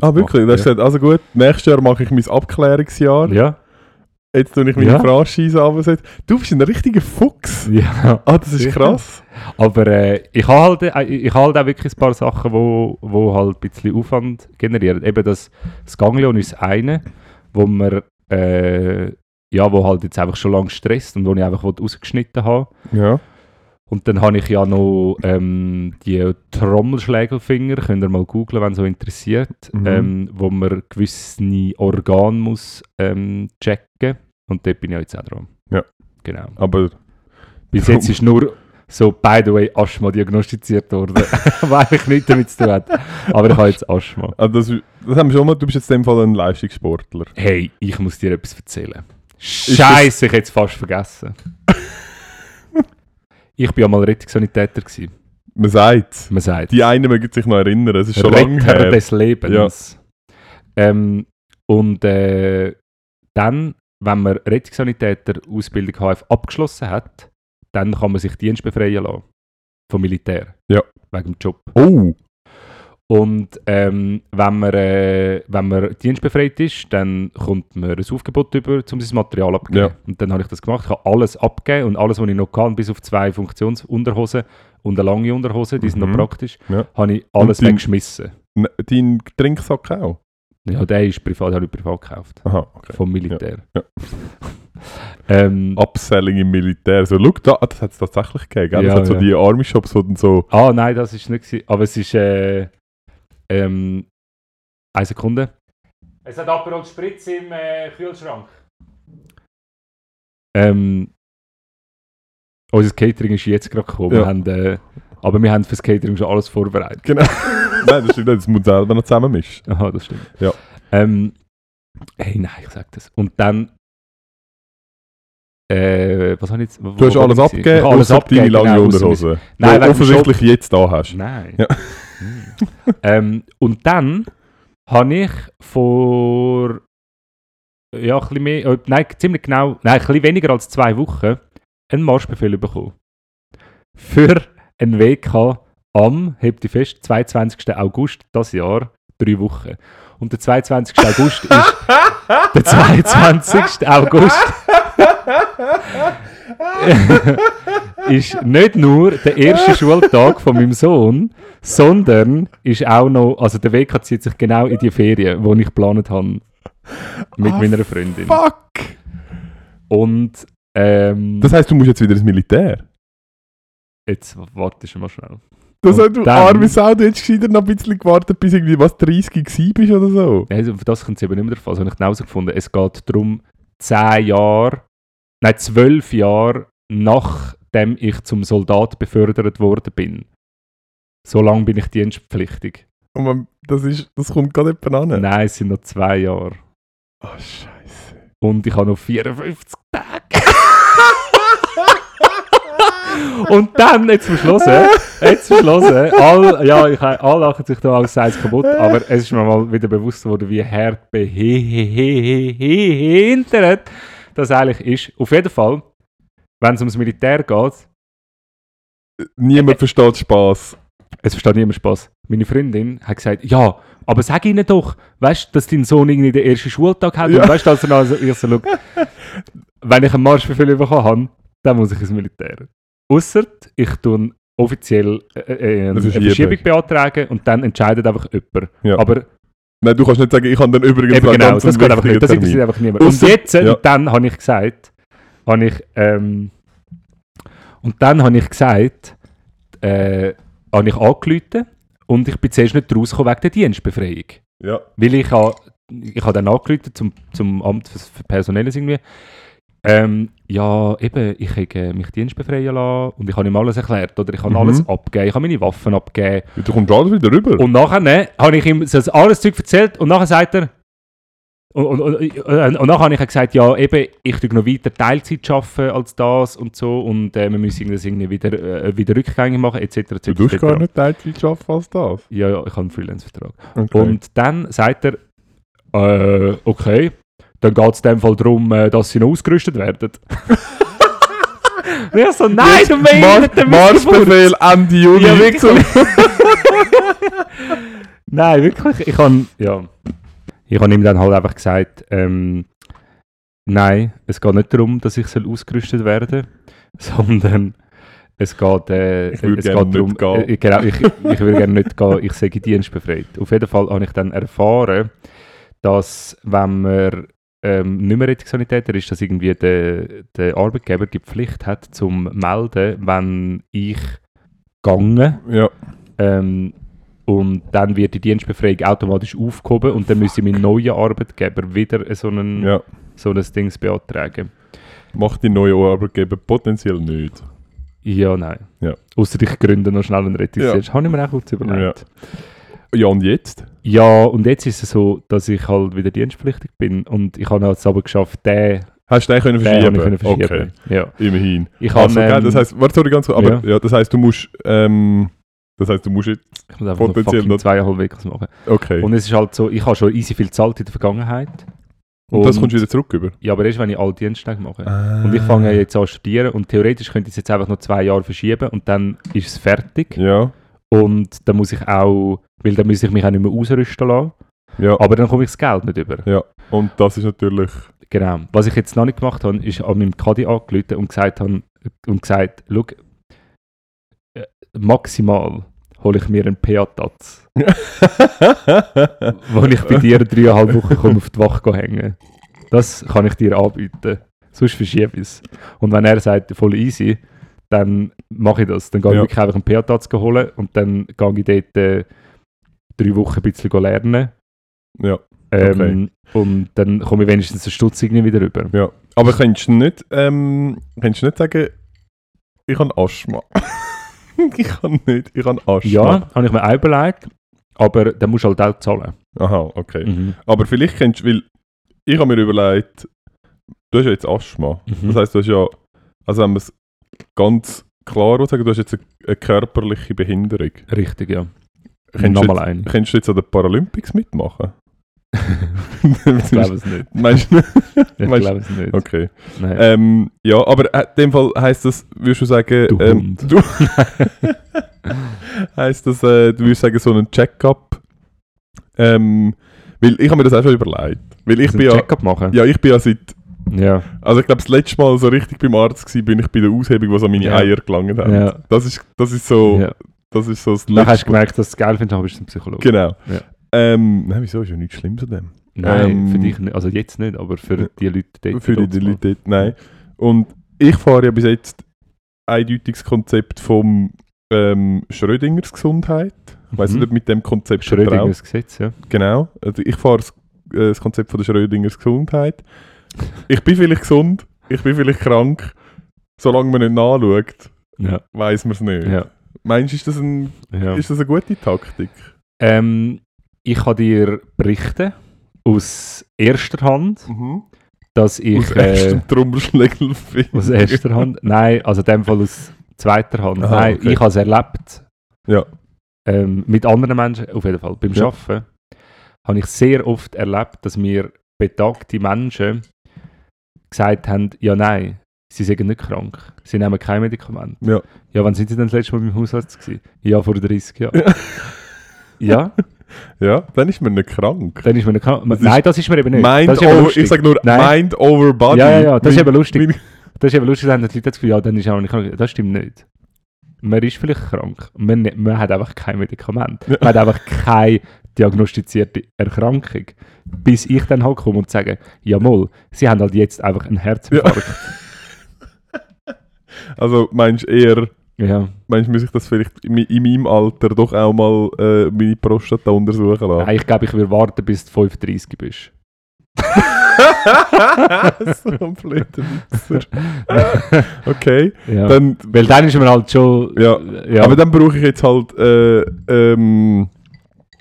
ah, wirklich? Gemacht, gesagt, also gut, nächstes Jahr mache ich mein Abklärungsjahr. ja. ja. Jetzt tue ich meine Ja. Franchise absetzen. Du bist ein richtiger Fuchs. Ja, Ah, das ist Sicher. krass. aber äh, ich habe halt, äh, ich halt auch wirklich ein paar Sachen, wo, wo halt ein bisschen Aufwand generieren. Eben das, das Ganglion ist das eine, wo man, äh, ja, wo halt jetzt einfach schon lange stresst und wo ich einfach ausgeschnitten habe. Ja. Und dann habe ich ja noch ähm, die Trommelschlägelfinger, könnt ihr mal googlen, wenn es so interessiert, Mhm. ähm, wo man gewisse Organe muss ähm, checken. Und dort bin ich jetzt auch dran. Ja. Genau. Aber Bis jetzt ist nur so, by the way, Asthma diagnostiziert worden, weil ich nichts damit zu tun hat. Aber ich habe jetzt Asthma. ah, das, das haben wir schon mal, du bist jetzt in dem Fall ein Leistungssportler. Hey, ich muss dir etwas erzählen. Scheiße, ich hätte es fast vergessen. ich bin ja mal Rettungssanitäter gewesen. Man sagt Man sagt. Die einen mögen sich noch erinnern, es ist schon lange her. des Lebens. Ähm, und äh, dann, wenn man Rettungssanitäter-Ausbildung HF abgeschlossen hat, dann kann man sich Dienst befreien lassen. Vom Militär. Ja. Wegen dem Job. Oh, Und ähm, wenn, man, äh, wenn man dienstbefreit ist, dann kommt man ein Aufgebot über, um sein Material abzugeben. Ja. Und dann habe ich das gemacht. Ich habe alles abgegeben und alles, was ich noch kann, bis auf zwei Funktionsunterhosen und eine lange Unterhose, die sind Mhm. noch praktisch, Ja. habe ich alles dein- weggeschmissen. dein Trinksack auch? Ja, der ist privat, den habe ich privat gekauft. Aha, okay. Vom Militär. Ja. ähm, Upselling im Militär. So, schau da, das hat es tatsächlich gegeben. Gell? Ja, das hat so ja. die Army-Shops, wo dann so... ah, nein, das ist nicht. Aber es ist, äh, ähm, eine Sekunde. Es hat Aperol Spritz im äh, Kühlschrank. Ähm, unser Catering ist jetzt gerade gekommen. Ja. Wir haben, äh, aber wir haben fürs Catering schon alles vorbereitet. Genau. Nein, das stimmt nicht, das muss selber noch zusammen mischen. Aha, das stimmt. Ja. Ähm, hey, nein, ich sag das. Und dann. Äh, was habe ich jetzt? wo- Du hast alles abgegeben, alles außer deine abgegeben, lange genau, Unterhose. Nein, dem offensichtlich jetzt da hast. Nein. Ja. Hm. ähm, und dann habe ich vor ja, ein bisschen mehr, äh, nein, ziemlich genau, nein, ein bisschen weniger als zwei Wochen einen Marschbefehl bekommen. Für einen WK am, hebt die fest, 22. August das Jahr, drei Wochen. Und der 22. August ist der 22. August ist nicht nur der erste Schultag von meinem Sohn, sondern ist auch noch, also der WK zieht sich genau in die Ferien, die ich geplant habe mit Ah, meiner Freundin. Fuck! Und ähm, Das heisst, du musst jetzt wieder ins Militär? jetzt warte schon mal schnell. Das hat du dann- arme Sau, du hättest gescheiter noch ein bisschen gewartet, bis irgendwie was 30 gewesen bist oder so. Also, auf das kommt es eben nicht mehr drauf. Also habe ich genauso gefunden. Es geht darum, 10 Jahre, nein, 12 Jahre nachdem ich zum Soldat befördert worden bin. So lange bin ich dienstpflichtig. Und man, das, ist, das kommt gerade jemand an. Nein, es sind noch 2 Jahre. Oh, Scheiße. Und ich habe noch 54 Tage. Und dann, jetzt äh, jetzt äh, all, ja, ich, alle lachen sich da alles eins kaputt, aber es ist mir mal wieder bewusst geworden, wie hart behindert das eigentlich ist. Auf jeden Fall, wenn es ums Militär geht, Niemand versteht Spaß. es versteht niemand Spaß. Meine Freundin hat gesagt, ja, aber sag ihnen doch, weißt du, dass dein Sohn irgendwie den ersten Schultag hat Ja. und weißt du, als er also, ich so, schau, wenn ich einen Marschbefehl bekommen habe, dann muss ich ins Militär. Ausser ich tue offiziell äh, äh, eine. Verschiebung. beantragen und dann entscheidet einfach jemand. Ja. Aber Nein, du kannst nicht sagen, ich habe dann übrigens eben genau, das geht einfach nicht. Das interessiert einfach niemand. Und jetzt, äh, ja. und dann habe ich gesagt, habe ich, ähm, und dann habe ich gesagt, äh, habe ich angerufen und ich bin zuerst nicht rausgekommen wegen der Dienstbefreiung. Ja. Weil ich habe ich habe dann angerufen zum, zum Amt für, für Personelles irgendwie. Ähm, ja, eben, ich habe äh, mich dienstbefreien lassen und ich habe ihm alles erklärt. Oder ich habe Mhm. alles abgegeben, ich habe meine Waffen abgegeben. Du kommst alles wieder rüber. Und nachher ne, habe ich ihm das alles Zeug erzählt und nachher sagt er, und, und, und, und, und nachher habe ich gesagt, ja eben, ich tue noch weiter Teilzeit arbeiten als das und so und äh, wir müssen das irgendwie wieder, äh, wieder rückgängig machen etc. etc. du tust gar nicht Teilzeit arbeiten als das. Ja, ja, ich habe einen Freelance-Vertrag. Okay. Und dann sagt er, äh, okay, dann geht es in dem Fall darum, äh, dass sie noch ausgerüstet werden. ich so, nein, du meinst Marschbefehl Ende Juni. Ja, wirklich. Nein, wirklich. Ich habe ja, ich habe ihm dann halt einfach gesagt, ähm, nein, es geht nicht darum, dass ich soll ausgerüstet werden sondern es geht, äh, Ich würde es gerne geht darum, nicht gehen. äh, genau, ich, ich würde gerne nicht gehen, ich sage dienstbefreit. Auf jeden Fall habe ich dann erfahren, dass wenn man ähm, nicht mehr Rettungssanitäter ist, dass irgendwie der, der Arbeitgeber die Pflicht hat, zum melden, wenn ich gange Ja. ähm, und dann wird die Dienstbefreiung automatisch aufgehoben und dann müsse mein neuer Arbeitgeber wieder so, einen, ja. so ein Ding beantragen. Macht die neue Arbeitgeber potenziell nicht. Ja, nein. Ja. Außer ich gründe noch schnell einen Rettungsdienst. Habe ich mir auch kurz überlegt. Ja, und jetzt? Ja. und jetzt ist es so, dass ich halt wieder dienstpflichtig bin und ich habe es aber geschafft, den, Hast du den können den verschieben? ich können verschieben. Okay, Ja. immerhin. Ich Also, habe, ähm, das heißt, warte, sorry, ganz kurz, aber ja. ja. das heißt, du musst, ähm, das heißt, du musst jetzt, ich muss potenziell noch- zweieinhalb Wechsels machen. okay. Und es ist halt so, ich habe schon easy viel gezahlt in der Vergangenheit. Und das kommst du wieder zurück über? Ja, aber erst, wenn ich alle Diensttage mache. Ah. Und ich fange jetzt an zu studieren und theoretisch könnte ich es jetzt einfach noch zwei Jahre verschieben und dann ist es fertig. Ja, Und dann muss ich auch, weil dann muss ich mich auch nicht mehr ausrüsten lassen. ja, Aber dann komme ich das Geld nicht über. ja. Und das ist natürlich, Genau. Was ich jetzt noch nicht gemacht habe, ist an meinem Caddy angerufen und gesagt, habe, und gesagt schau, äh, maximal hole ich mir einen PA-Tatz, wo ich bei dir dreieinhalb Wochen komme auf die Wache hängen Das kann ich dir anbieten. Sonst verschiebe ich es. Und wenn er sagt, voll easy, dann mache ich das. Dann gehe ich Ja. wirklich einfach einen PA-Tatz holen und dann gehe ich dort äh, drei Wochen ein bisschen lernen. ja, Ähm, Und dann komme ich wenigstens eine Stutz irgendwie wieder rüber. ja. Aber könntest du nicht, ähm, könntest du nicht sagen, ich habe Asthma? ich kann nicht, ich habe Asthma. Ja, habe ich mir auch überlegt, aber dann musst du halt auch zahlen. Aha, okay. Mhm. Aber vielleicht kennst du, weil ich habe mir überlegt, du hast ja jetzt Asthma. Mhm. Das heisst, du hast ja, also wenn man es ganz klar sagen, du hast jetzt eine, eine körperliche Behinderung. Richtig, ja. Nochmal eine. kennst du jetzt an den Paralympics mitmachen? ich glaube es nicht. Meinst du nicht? Ich glaube es nicht. Okay. Ähm, ja, aber äh, in dem Fall heisst das, würdest du sagen, Du ähm, Hund. du heisst das, äh, du würdest sagen, so einen Check-up. Ähm, weil ich habe mir das auch schon überlegt. Weil ich du bin ja, Check-up machen? ja, ich bin ja seit, Ja. also ich glaube, das letzte Mal so richtig beim Arzt gewesen, bin ich bei der Aushebung, wo so meine Ja. Eier gelangt haben. ja. Das ist, das ist so, ja. das ist so das Dann hast du gemerkt, dass du es geil findest, aber bist du ein Psychologe. Genau. Ähm, nein, wieso ist ja nichts Schlimmes an dem? Nein, Ähm, für dich nicht. Also jetzt nicht, aber für die Leute dort. Für die, die. Leute dort, nein. Und ich fahre ja bis jetzt eindeutig das Konzept vom ähm, Schrödingers Gesundheit. Ich weiß Mhm. nicht, mit dem Konzept. Schrödingers Gesetz, ja. Genau. Also ich fahre das, äh, das Konzept von der Schrödingers Gesundheit. Ich bin vielleicht gesund, ich bin vielleicht krank. Solange man nicht nachschaut, Ja, weiß man es nicht. ja, Meinst du, ist das, ein, ja. ist das eine gute Taktik? Ähm, ich kann dir berichten aus erster Hand, dass ich... Aus äh, erstem Trommelschlägel aus erster Hand? Nein, also in dem Fall aus zweiter Hand. Aha, Nein, okay. ich habe es erlebt. Ja. Ähm, mit anderen Menschen, auf jeden Fall. Beim Ja. Arbeiten habe ich sehr oft erlebt, dass mir betagte Menschen gesagt haben, ja nein, sie sind nicht krank. Sie nehmen kein Medikament. Ja. Ja, wann sind sie denn das letzte Mal beim Hausarzt gewesen? Ja, vor 30 Jahren. ja, Ja, dann ist man nicht krank. dann ist man nicht krank. Das ist- Nein, das ist mir eben nicht. Mind das ist over, lustig. ich sage nur Nein. Mind over Body. Ja, ja, ja, das ist Mein- eben lustig. mein- Das ist eben lustig, dass die Leute das Gefühl ja, dann ist auch nicht krank. Das stimmt nicht. Man ist vielleicht krank, man, man hat einfach kein Medikament. Man hat einfach keine diagnostizierte Erkrankung. Bis ich dann halt komme und sage, ja mal, sie haben halt jetzt einfach einen Herzinfarkt. Also meinst du eher, Ja. meinst du, muss ich das vielleicht in, in meinem Alter doch auch mal äh, meine Prostata untersuchen lassen? Nein, ich glaube, ich würde warten, bis du 35 bist. so ein blöder Witzer. Okay, Ja. dann, Weil dann ist man halt schon... Ja, ja. aber dann brauche ich jetzt halt äh, ähm,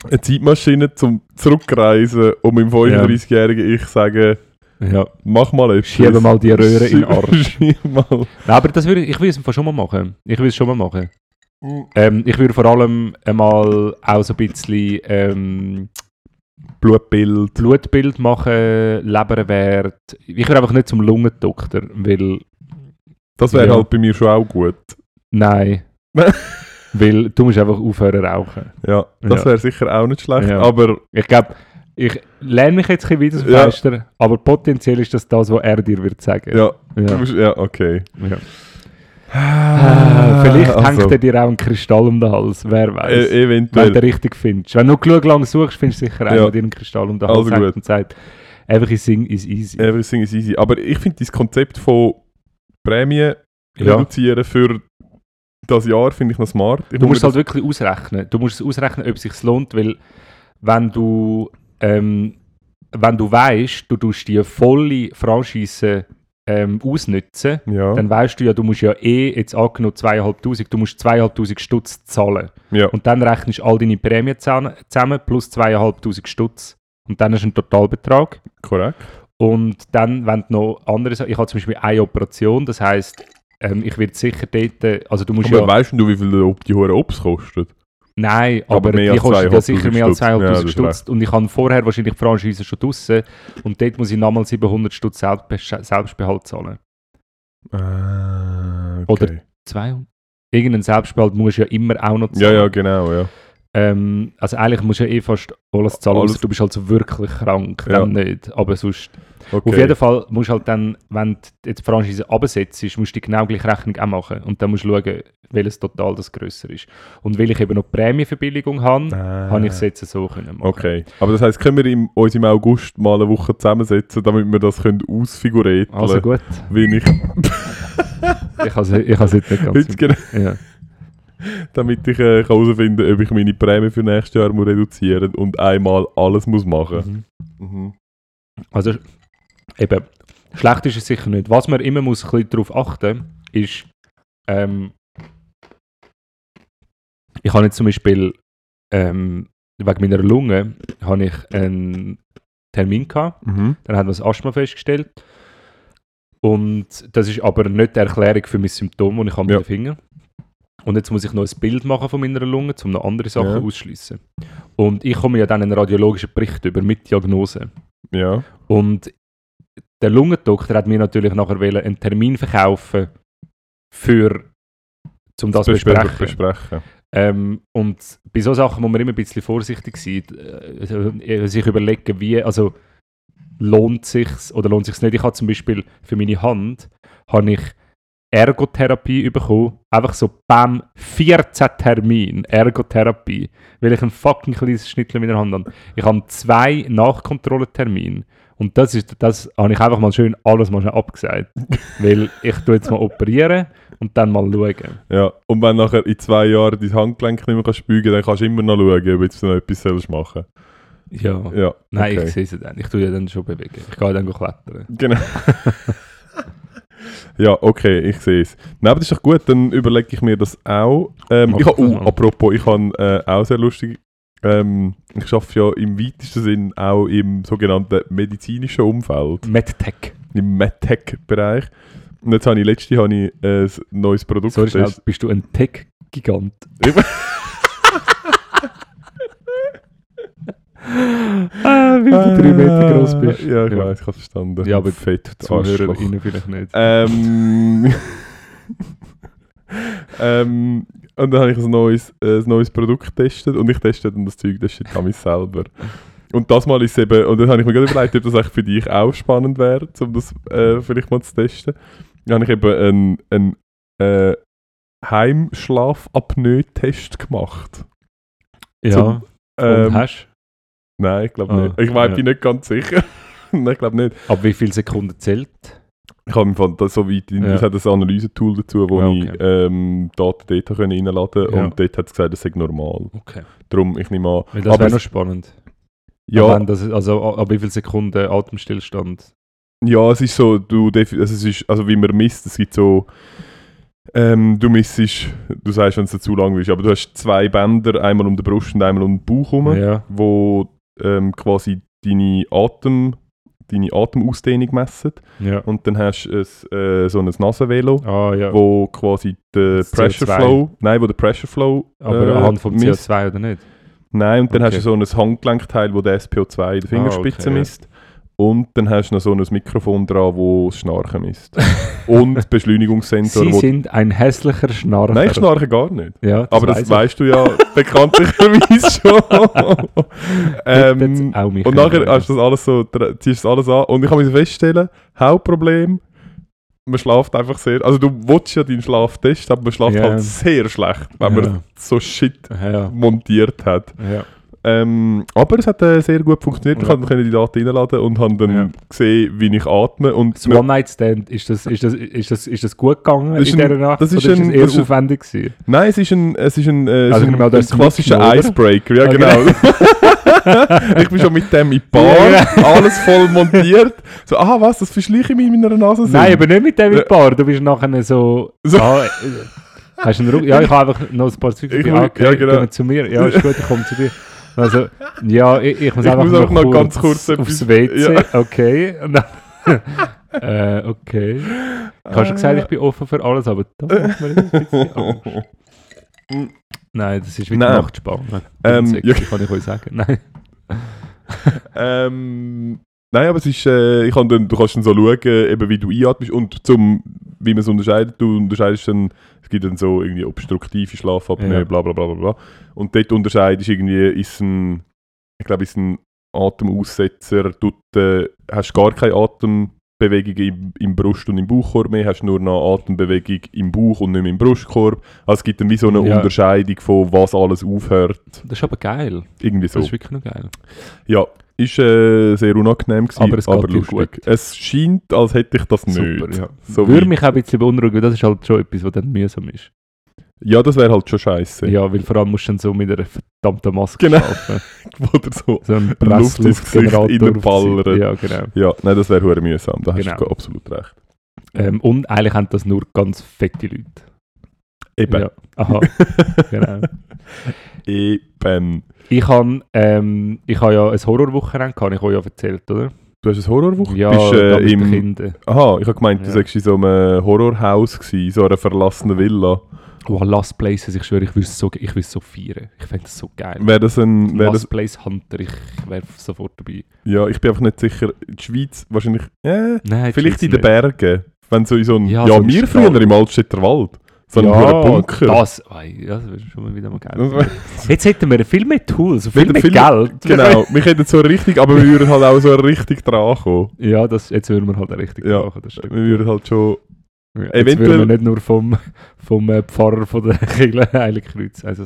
eine Zeitmaschine zum Zurückreisen und meinem 35-jährigen Ich sagen, ja. mach mal etwas. Schiebe mal die Röhre in den Arsch. Mal. Nein, aber das würde ich, will es schon mal machen. Ich will es schon mal machen. Mhm. Ähm, ich würde vor allem einmal auch so ein bisschen ähm, Blutbild. Blutbild machen, Leberwert. Ich würde einfach nicht zum Lungendoktor, weil Das wäre Ja. halt bei mir schon auch gut. nein. weil du musst einfach aufhören rauchen. Ja, das Ja. wäre sicher auch nicht schlecht. Ja. Aber Ich glaube, ich lerne mich jetzt ein bisschen wieder Ja. Aber potenziell ist das das, was er dir wird sagen. ja, Du ja. musst, ja okay. ja. Ah, vielleicht also, hängt er dir auch ein Kristall um den Hals, wer weiß. e Wenn eventuell. du den richtig findest. Wenn du genug lang suchst, findest du sicher einen, Ja. der dir einen Kristall um den Hals Also hängt gut. und sagt, everything is easy. Everything is easy. Aber ich finde das Konzept von Prämien Ja. reduzieren für das Jahr finde ich noch smart. Ich Du muss musst mir halt wirklich ausrechnen. Du musst es ausrechnen, ob es sich lohnt, weil wenn du, ähm, wenn du weißt, du tust die volle Franchise ähm, ausnutzen, ja, dann weißt du ja, du musst ja eh, jetzt angenommen 2'500, du musst 2'500 Stutz zahlen. ja, Und dann rechnest du all deine Prämien zusammen, plus 2'500 Stutz. Und dann du einen Totalbetrag. korrekt. Und dann, wenn du noch andere ich habe zum Beispiel eine Operation, das heisst, ähm, ich werde sicher dort, also du musst Aber ja, weißt du, wie viel Ob- die Hure Obst kostet? nein, aber aber, die kostet ja 2'500 sicher mehr als Stutz. Ja, 2'500 das ist Stutz. Und ich habe vorher wahrscheinlich die Franchise schon draussen und dort muss ich nochmal 700 Stutz Selbstbe Selbstbehalt zahlen. Ah, Oder- 200? Irgendeinen Selbstbehalt musst du ja immer auch noch Ja, zahlen. ja, genau, ja. Ähm, also eigentlich musst du ja eh fast alles zahlen, Alles. du bist halt so wirklich krank, Ja. dann nicht. Aber sonst, Okay. auf jeden Fall musst du halt dann, wenn du jetzt die Franchise absetzt, musst du die genau gleiche Rechnung auch machen. Und dann musst du schauen, welches Total das grösser ist. Und weil ich eben noch Prämienverbilligung habe, Ah. habe ich es jetzt so können machen. Okay. Aber das heisst, können wir im, uns im August mal eine Woche zusammensetzen, damit wir das können ausfigurieren Also gut, Wie ich, ich habe es nicht ganz... Genau. ja. Damit ich äh, herausfinden kann, ob ich meine Prämie für nächstes Jahr muss reduzieren und einmal alles muss machen Mhm. mhm. Also eben, schlecht ist es sicher nicht. Was man immer muss ein bisschen darauf achten ist, ähm, ich habe jetzt zum Beispiel ähm, wegen meiner Lunge habe ich einen Termin gehabt, Mhm. dann hat man das Asthma festgestellt und das ist aber nicht die Erklärung für mein Symptom, das ich habe Ja. mit den Fingern. Und jetzt muss ich noch ein Bild machen von meiner Lunge, um noch andere Sachen Ja. ausschließen. Und ich komme ja dann einen radiologischen Bericht über mit Diagnose. Ja. Und der Lungendoktor hat mir natürlich nachher einen Termin verkaufen für um das zu Besprechen. besprechen. Ähm, und bei solchen Sachen muss man immer ein bisschen vorsichtig sein, äh, sich überlegen, wie, also lohnt sich's oder lohnt sich's nicht. Ich habe zum Beispiel für meine Hand habe ich Ergotherapie bekommen, einfach so bam, 14 Termin Ergotherapie, weil ich ein fucking kleines Schnittchen in meiner Hand habe. Ich habe zwei Nachkontrolletermine Und das ist, das habe ich einfach mal schön alles mal schnell abgesagt. weil ich tue jetzt mal operieren und dann mal schauen. Ja, und wenn nachher in zwei Jahren dein Handgelenk nicht mehr bügen dann kannst du immer noch schauen, ob du jetzt noch etwas sollst machen Ja. Ja, Nein, okay. ich sehe sie dann. Ich tue ja dann schon bewegen. Ich gehe dann klettern. Genau. ja, okay, ich sehe es. Nein, aber das ist doch gut, dann überlege ich mir das auch. Ähm, ich habe, oh, apropos, ich habe äh, auch sehr lustig. Ähm, ich arbeite ja im weitesten Sinn auch im sogenannten medizinischen Umfeld, MedTech. im MedTech-Bereich. Und jetzt habe ich letzte habe ich äh, ein neues Produkt Sorry, schnell, bist du ein Tech-Gigant? ah, weil du drei Meter groß bist. Ja, ich weiß, ich habe es verstanden. Ja, aber fett, ZuhörerInnen vielleicht nicht. Ähm, ähm, und dann habe ich ein neues, äh, ein neues Produkt getestet und ich teste dann das Zeug, das steht an mich selber. Und das mal ist eben, und dann habe ich mir gerade überlegt, ob das eigentlich für dich auch spannend wäre, um das äh, vielleicht mal zu testen. Dann habe ich eben einen, einen äh, Heimschlafapnoe-Test gemacht. ja, zum- und Ähm, hast nein, ich glaube Ah, nicht. Ich weiß, ja. bin nicht ganz sicher. nein, ich glaube nicht. ab wie viele Sekunden zählt? Ich habe im Fall so weit, Ja. es hat ein Analysetool dazu, wo Ja, ich okay. ähm, Daten dort können reinladen konnte Ja. und dort hat es gesagt, das sei normal. Okay. Darum, ich nehme an. Weil das wäre noch spannend. Ja, das, also ab wie viele Sekunden Atemstillstand? ja, es ist so, du also es ist, also wie man misst, es gibt so, ähm, du missest, du sagst, wenn es zu lang ist, aber du hast zwei Bänder, einmal um die Brust und einmal um den Bauch herum, Ja. wo ähm, quasi deine Atem, deine Atemausdehnung messen. ja. Und dann hast du ein, äh, so ein Nasenvelo. Ah ja. wo quasi der Pressure CO2. Flow, nein, wo der Pressure Flow Aber äh, anhand vom misst. CO2 oder nicht? Nein, und dann Okay. hast du so ein Handgelenkteil, wo der SPO2 in der Fingerspitze Ah, okay, ja. Und dann hast du noch so ein Mikrofon dran, wo das Schnarchen misst. und Beschleunigungssensor, Sie sind ein hässlicher Schnarcher. Nein, ich schnarche gar nicht. Ja, das Aber das weiss weißt du ja bekanntlicherweise schon. ähm, auch mich und nachher hast du das alles so, ziehst das alles an. Und ich kann mir feststellen, Hauptproblem, man schlaft einfach sehr. Also du willst ja deinen Schlaf testen, aber man schlaft Ja. halt sehr ich, wenn Ja. man so Shit. Ja, montiert hat. ja. Ähm, aber es hat äh, sehr gut funktioniert. Ich Ja. konnte die Daten reinladen und habe dann Ja. gesehen, wie ich atme. Und Das One-Night-Stand, ist das, ist, das, ist, das, ist das gut gegangen Das ist in ein- dieser Nacht? das ist oder ist ein- das eher das ein- aufwendig gewesen? Nein, es ist ein, es ist ein, äh, Also ich ein, ein klassischer oder? Icebreaker. Ja, Ah, genau. ich bin schon mit dem in Ja, alles voll montiert. So, ah, was, das verschleiche ich mir in meiner Nase. Nein, aber nicht mit dem Ja. mit Bar. Du bist nachher so... So. Ah, hast du einen Ruck? Ja, ich habe einfach noch ein paar will- Ah, okay, ja, genau. zu mir. Ja, ist gut, ich komme zu dir. Also, ja, ich, ich muss Ich einfach, muss einfach noch ganz kurz aufs WC. Ja. Okay. Äh, okay. Ich habe schon gesagt, ich bin offen für alles, aber das macht mir jetzt ein bisschen Angst. Nein, das ist wieder Nein. Nachtspann. Ähm, ja. kann ich euch sagen. Nein. ähm, nein, aber es ist, äh, ich kann dann, du kannst dann so schauen, eben wie du einatmest und zum, wie man es unterscheidet, du unterscheidest dann, es gibt dann so irgendwie obstruktive Schlafapnoe, Ja. bla bla bla bla bla. Und dort unterscheidest irgendwie, ist ein, ich glaube, ist ein Atemaussetzer, tut, äh, hast gar keine Atembewegung im, im Brust- und im Bauchkorb mehr, hast nur noch Atembewegung im Bauch und nicht mehr im Brustkorb. Also es gibt dann wie so eine Ja. Unterscheidung von was alles aufhört. Das ist aber geil. Irgendwie so. Das ist wirklich noch geil. Ja, ist äh, sehr unangenehm gewesen, Aber es dir lustig. gut. Es scheint, als hätte ich das Super, nicht. ja. So Würde mich auch ein bisschen beunruhigen, weil das ist halt schon etwas, was dann mühsam ist. Ja, das wäre halt schon scheiße. Ja, weil vor allem musst du dann so mit einer verdammten Maske Genau. arbeiten. Wo der so, So ein Luft ins Gesicht reinballert. Ja, genau. ja, nein, das wäre hure mühsam. Da hast Genau. du absolut recht. Ähm, und eigentlich haben das nur ganz fette Leute. Eben. Ja. Aha, genau. Eben. Ich habe ähm, ich hab ja ein Horrorwochenende, gehabt, ich euch ja erzählt, oder? Du hast ein Horrorwoche? Ja, Bist, äh, mit im, Kindern. aha, ich habe gemeint, du Ja. sagst in so einem Horrorhaus gewesen, in so einer verlassenen Villa. Oh, Last Places, ich schwöre, ich würde es so, ich es so feiern. Ich fände das so geil. Wäre das ein, wäre Last das, Place Hunter, ich wäre sofort dabei. ja, ich bin einfach nicht sicher, in der Schweiz wahrscheinlich, äh, Nein, vielleicht in den. Bergen. Wenn so in so ein, Ja, ja, so wir früher im Altstädter Wald. So ein ja, Bunker. Das, ja, das wäre schon mal wieder mal geil. Jetzt hätten wir viel mehr Tools, viel mehr viel- Geld. Genau, wir hätten so richtig, aber wir würden halt auch so richtig dran kommen. Ja, das, jetzt würden wir halt richtig Ja, machen, das Wir würden halt schon. Ja, jetzt eventuell- würden wir nicht nur vom, vom äh, Pfarrer von der Kirche Heiligkreuz. Also,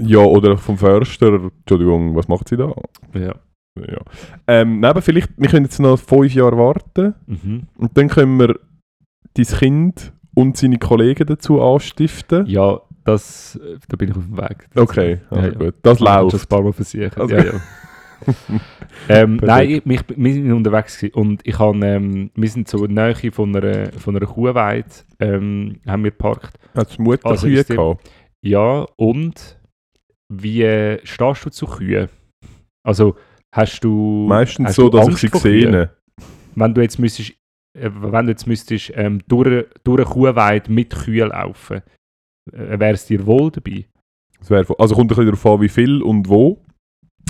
Ja, oder vom Förster. Entschuldigung, was macht sie da? ja. Ja. Ähm, nein, aber vielleicht, wir können jetzt noch fünf Jahre warten Mhm. und dann können wir dein Kind und seine Kollegen dazu anstiften. Ja, das, da bin ich auf dem Weg. Okay, also Ja, ja. gut. Das schon läuft. ein paar Mal versuchen. Also- ja, ja. ähm, nein, ich, mich, wir sind unterwegs und ich habe, ähm, wir sind so in der Nähe von einer, von einer Kuhweide, ähm, haben wir geparkt. Hast du Mutterkühe Also gehabt? Ja, und wie äh, stehst du zu Kühen? Also hast du Meistens hast so, du dass Angst ich sie sehe. Wenn du jetzt müsstest, wenn du jetzt müsstest ähm, durch, eine Kuhweide mit Kühen laufen, äh, wäre es dir wohl dabei? Wär, also kommt ein bisschen darauf an, wie viel und wo.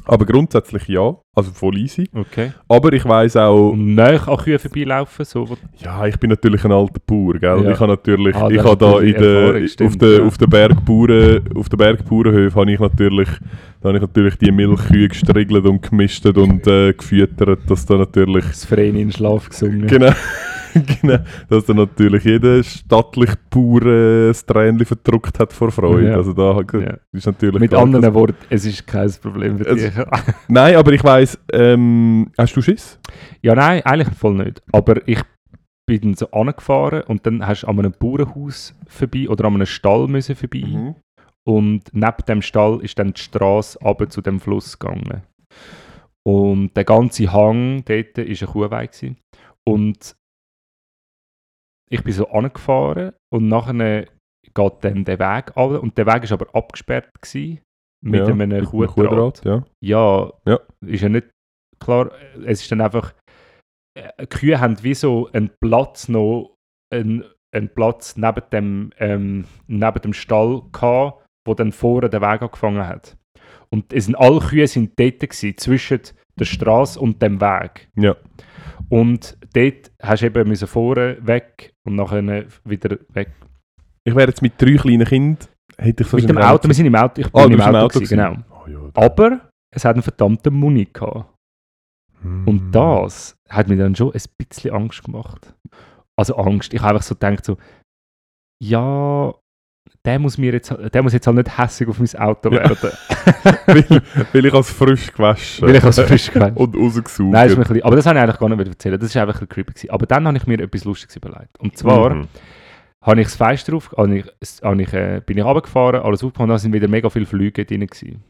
Aber grundsätzlich ja, also voll easy. Okay. Aber ich weiss auch, Und näher an Kühen vorbeilaufen, so, ja, ich bin natürlich ein alter Bauer, gell? Ja. Ich habe natürlich, Ah, ich habe da in der, auf ja. auf der Bergbauern, auf der Bergbauernhöfe habe ich natürlich, da habe ich natürlich die Milchkühe gestriegelt und gemistet und äh, gefüttert, dass da natürlich das Verein in den Schlaf gesungen. Genau. genau. Dass dann natürlich jeder stattliche Bauer äh, das Tränchen verdruckt hat vor Freude. Ja. Also da Ja. ist natürlich Mit anderen Worten, es ist kein Problem für Es- dich. Nein, aber ich weiss, ähm, hast du Schiss? ja, nein, eigentlich voll nicht. Aber ich bin dann so angefahren und dann hast du an einem Bauernhaus vorbei oder an einem Stall müssen vorbei. Mhm. Und neben dem Stall ist dann die Straße runter zu dem Fluss gegangen. Und der ganze Hang dort war eine gewesen. Und ich bin so angefahren und nachher geht dann der Weg runter. Und der Weg war aber abgesperrt gewesen, mit Ja, einem mit Kuhdraht. ja. Ja, Ja. ist ja nicht klar. Es ist dann einfach, äh, Kühe haben wie so einen Platz noch, einen, einen Platz neben dem, ähm, neben dem Stall gehabt, wo dann vorne der Weg angefangen hat. Und es sind, alle Kühe sind dort gewesen, zwischen der Straße und dem Weg. Ja. Und dort hast du eben müssen vorne weg und nachher wieder weg. Ich wäre jetzt mit drei kleinen Kindern, hätte ich so Mit dem Auto, wir sind im Auto, ich bin Ah, du im bist Auto, im Auto gewesen, genau. Oh, ja, Aber es hat einen verdammten Muni gehabt. Hm. Und das hat mir dann schon ein bisschen Angst gemacht. Also Angst. Ich habe einfach so gedacht, so, ja, der muss, mir jetzt, der muss jetzt halt nicht hässlich auf mein Auto Ja. werden. weil, weil ich als frisch gewaschen Weil ich als frisch gewaschen. und rausgesaugt. Nein, ist mir ein bisschen, aber das habe ich eigentlich gar nicht mehr erzählen. Das war einfach ein creepy. Gewesen. Aber dann habe ich mir etwas Lustiges überlegt. Und zwar Mhm. habe ich das Fenster auf, habe ich, es- habe ich, äh, bin ich runtergefahren, alles aufgefahren, da sind wieder mega viele Flüge drin gewesen.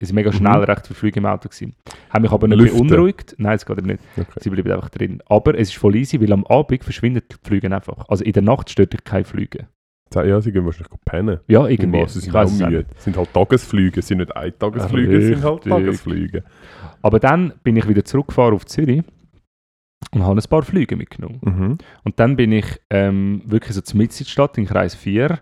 Es mega Mhm. schnell recht viele Flüge im Auto gewesen. Haben mich aber nicht Lüften. beunruhigt. Nein, das geht nicht. Okay. Sie bleiben einfach drin. Aber es ist voll easy, weil am Abend verschwinden die Flüge einfach. Also in der Nacht stört dich keine Flüge. Ja, sie gehen wahrscheinlich pennen. Ja, irgendwie. Was, sie sind auch auch müde. Es sind halt Tagesflüge, es sind nicht Eintagesflüge, es sind halt. Tagesflüge. Aber dann bin ich wieder zurückgefahren auf Zürich und habe ein paar Flüge mitgenommen. Mhm. Und dann bin ich ähm, wirklich so zur Mitte in die Stadt, in Kreis 4,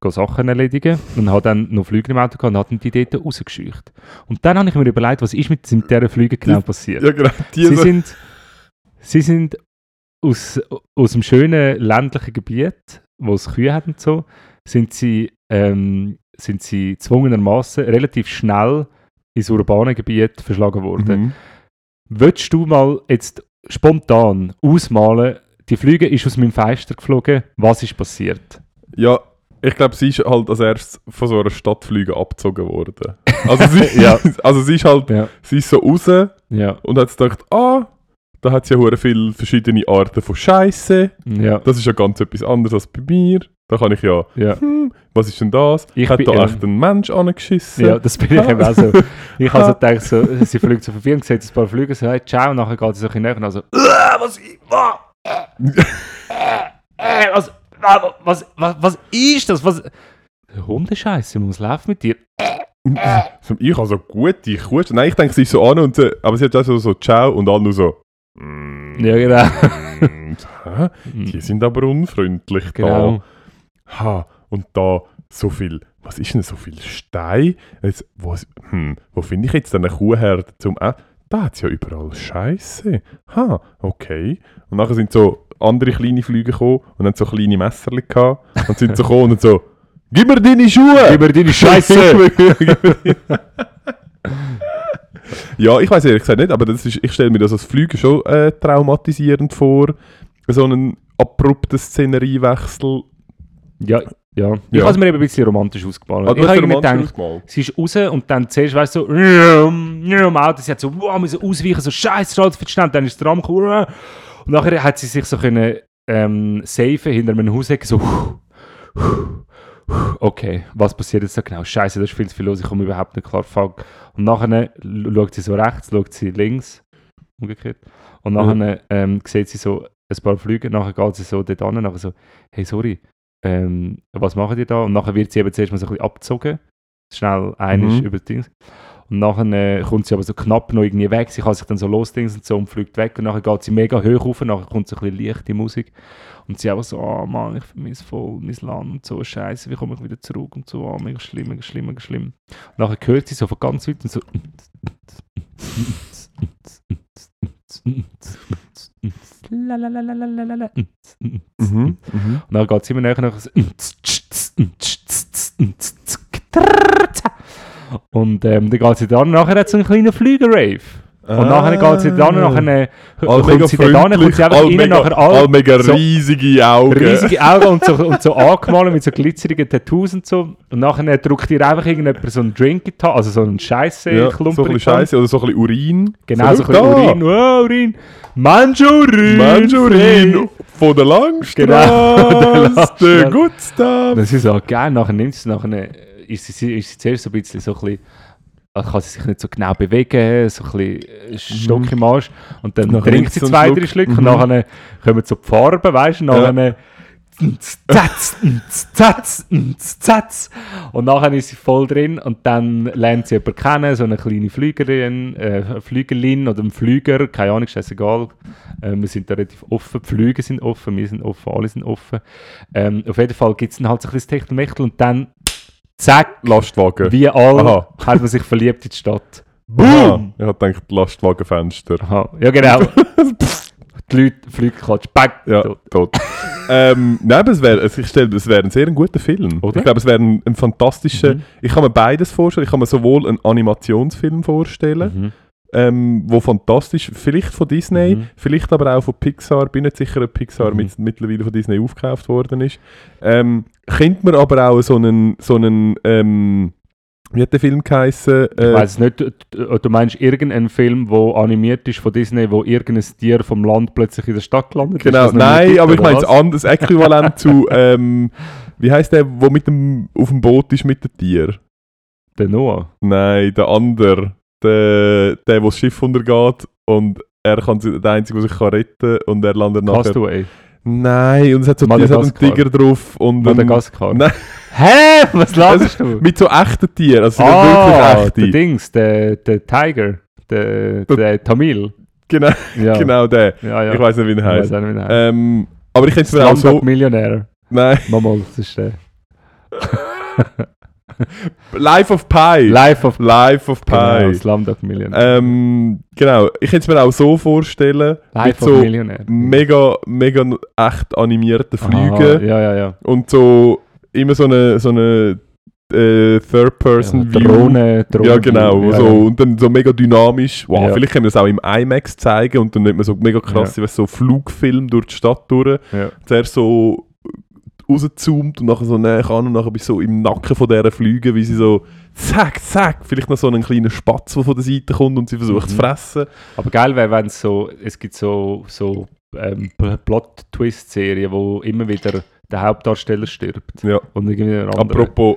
go Sachen erledigen und habe dann noch Flüge im Auto gehabt und habe die dort rausgescheucht. Und dann habe ich mir überlegt, was ist mit, mit diesen Flügen genau passiert. Ja, genau. Die Sie sind, sie sind aus, aus dem schönen ländlichen Gebiet, wo es Kühe hat und so, sind sie, ähm, sind sie zwungenermaßen relativ schnell ins urbane Gebiet verschlagen worden. Mhm. Würdest du mal jetzt spontan ausmalen, die Flüge ist aus meinem Fenster geflogen, was ist passiert? Ja, ich glaube, sie ist halt als erstes von so einer Stadtflüge abgezogen worden. Also sie, Ja. also sie ist halt, Ja, sie ist so raus ja, und hat gedacht, ah, da hat es ja hure viele verschiedene Arten von Scheiße. ja. Das ist ja ganz etwas anderes als bei mir. Da kann ich ja, ja. hm, was ist denn das? Ich hat bin, da ähm, echt ein Mensch angeschissen? Ja, das bin ich eben auch so. Ich habe so gedacht, so, sie fliegt so und sieht ein paar Flüge, so, hey, ciao, und nachher geht sie so ein bisschen näher und so, «Äh, was, i- wa- äh, äh, was, wa- was, was, was ist das? Was? Hundescheiße, was läuft mit dir? Ich habe so gute Kuh. Nein, ich denke, sie ist so an und so, aber sie hat auch so, so Ciao und alle nur so. Mm, Ja, genau. mm, hä? Die sind aber unfreundlich Genau. da. Ha, und da so viel, was ist denn so viel Stein? Jetzt, wo hm, wo finde ich jetzt eine Kuhherde zum äh, Da hat es ja überall Scheiße. Ha, okay. Und nachher sind so andere kleine Flüge gekommen und haben so kleine Messerli gehabt und sind so gekommen und so Gib mir deine Schuhe! Gib mir deine Scheiße! ja, ich weiß ehrlich gesagt nicht, aber das ist, ich stelle mir das als Flüge schon äh, traumatisierend vor. So einen abrupten Szeneriewechsel. ja, Ja. Ich Ja. habe es mir eben ein bisschen romantisch ausgemalt. Du ich habe romantisch gedacht, ausgemalt. sie ist raus und dann zuerst, weißt du, so, im Auto, sie hat so, wow, müssen ausweichen, so, scheiße, alles für schnell, dann ist der Rahmen gekommen, und nachher hat sie sich so können, ähm, safen hinter einem Hausecke, so, okay, was passiert jetzt da genau? Scheiße, da ist viel zu viel los, ich komme überhaupt nicht klar, fuck. Und nachher schaut sie so rechts, schaut sie links, umgekehrt, und nachher ähm, sieht sie so ein paar Flüge, nachher geht sie so dort an, nachher so, hey, sorry, ähm, was machen die da? Und nachher wird sie eben zuerst mal so ein bisschen abgezogen, schnell einig Mhm. über das Ding. Und nachher äh, kommt sie aber so knapp noch irgendwie weg, sie kann sich dann so losdings und so und fliegt weg und nachher geht sie mega hoch rauf, nachher kommt so ein bisschen leichte Musik und sie einfach so, oh Mann, ich vermisse voll mein Land und so, scheiße, wie komme ich wieder zurück und so, oh, mega schlimm, mega schlimm, mega schlimm. Und nachher hört sie so von ganz weit und so Mhm. Mhm. und dann geht es immer näher nach so und ähm, dann geht sie dann nachher hat so einen kleinen Flüger-Rave. Und nachher geht sie dann nachher äh, All kommt sie dann an, kommt sie einfach all rein, mega, nachher all all mega so riesige Augen. riesige Augen und so, und so angemalt mit so glitzerigen Tattoos und so. Und nachher drückt ihr einfach irgendjemand so einen Drink in die Hand, also so einen Scheiße ja, Klumpen so ein in bisschen. Scheiße oder so ein bisschen Urin. Genau, so ein schau bisschen da. Urin. Wow, Urin. Manchurin. Manchurin von der Langstrasse, Genau, der der Good Stuff. Das ist auch geil. Nachher nimmt sie nachher, äh, ist sie, ist sie zuerst so ein bisschen so ein bisschen, kann sie sich nicht so genau bewegen, so ein bisschen äh, Stock im Arsch. Und dann Mhm. Trinkt sie zwei, drei Schlücke Mhm. und nachher kommen so die Farben, weißt du, nachher Zatz, zatz, zatz. Und nachher ist sie voll drin und dann lernt sie jemanden kennen, so eine kleine Flügerin, äh, Flügelin oder ein Flüger, keine Ahnung, scheißegal. Äh, wir sind da relativ offen, die Flüge sind offen, wir sind offen, alle sind offen. Ähm, auf jeden Fall gibt es dann halt so ein bisschen Techtelmechtel und dann, zack, Lastwagen. wie all Aha. hat man sich verliebt in die Stadt. Boom! Ich habe gedacht, Lastwagenfenster. Aha. Ja, genau. die Leute fliegen gerade, bang, Ja, tot. tot. ähm, nein, aber es wäre, ich stelle, es wäre ein sehr guter Film. Oder? Ich glaube, es wäre ein, ein fantastischer. Mhm. Ich kann mir beides vorstellen. Ich kann mir sowohl einen Animationsfilm vorstellen, Mhm. Ähm, wo fantastisch, vielleicht von Disney, Mhm. vielleicht aber auch von Pixar. Bin nicht sicher, ob Pixar Mhm. mit, mittlerweile von Disney aufgekauft worden ist. Ähm, könnte man aber auch so einen, so einen ähm, wie hat der Film geheißen? Ich weiß es nicht, du, meinst irgendeinen Film, der animiert ist von Disney, wo irgendein Tier vom Land plötzlich in der Stadt gelandet Genau, nein, gibt, aber ich meine das was? anderes Äquivalent zu, ähm, wie heißt der, wo mit dem, auf dem Boot ist mit dem Tier? Der Noah. Nein, der andere. Der, der, wo das Schiff untergeht und er kann sich, der Einzige, der sich kann retten und er landet nachher... Castaway. Nein, und es hat so es hat einen. Tiger drauf und... Madagaskar. Nein. Hä? Was laberst du? Mit so echten Tieren, also Ah, wirklich der echte. Dings, der, der Tiger. Der, der Tamil. Genau, Ja. genau der. Ja, ja. Ich weiß nicht, wie er heißt. weiss auch nicht, wie der heißt. Ähm, aber ich könnte es mir auch so... Millionär. Nein, Nochmal, das ist der. Life of Pi. Life of Life of Pi. Genau, Slumdog Millionär. Ähm, genau, ich könnte es mir auch so vorstellen, mit Life of so Millionär. mega, mega echt animierten Flügen Ja, ja, ja. und so immer so eine, so eine äh, Third-Person-View. Drohne, Drohne. Ja, genau. Ja, so, ja. Und dann so mega dynamisch. Wow, Ja. vielleicht können wir das auch im IMAX zeigen und dann nimmt man so mega krass, ja. so Flugfilm durch die Stadt durch. Ja. Zuerst so rauszoomt und nachher so näher an und nachher bist du so im Nacken von dieser Flüge, wie sie so zack, zack, vielleicht noch so einen kleinen Spatz, der von der Seite kommt und sie versucht Mhm. zu fressen. Aber geil wäre, wenn es so, es gibt so, so ähm, Plot-Twist-Serien, wo immer wieder der Hauptdarsteller stirbt. Ja. Und irgendwie ein anderer. Apropos,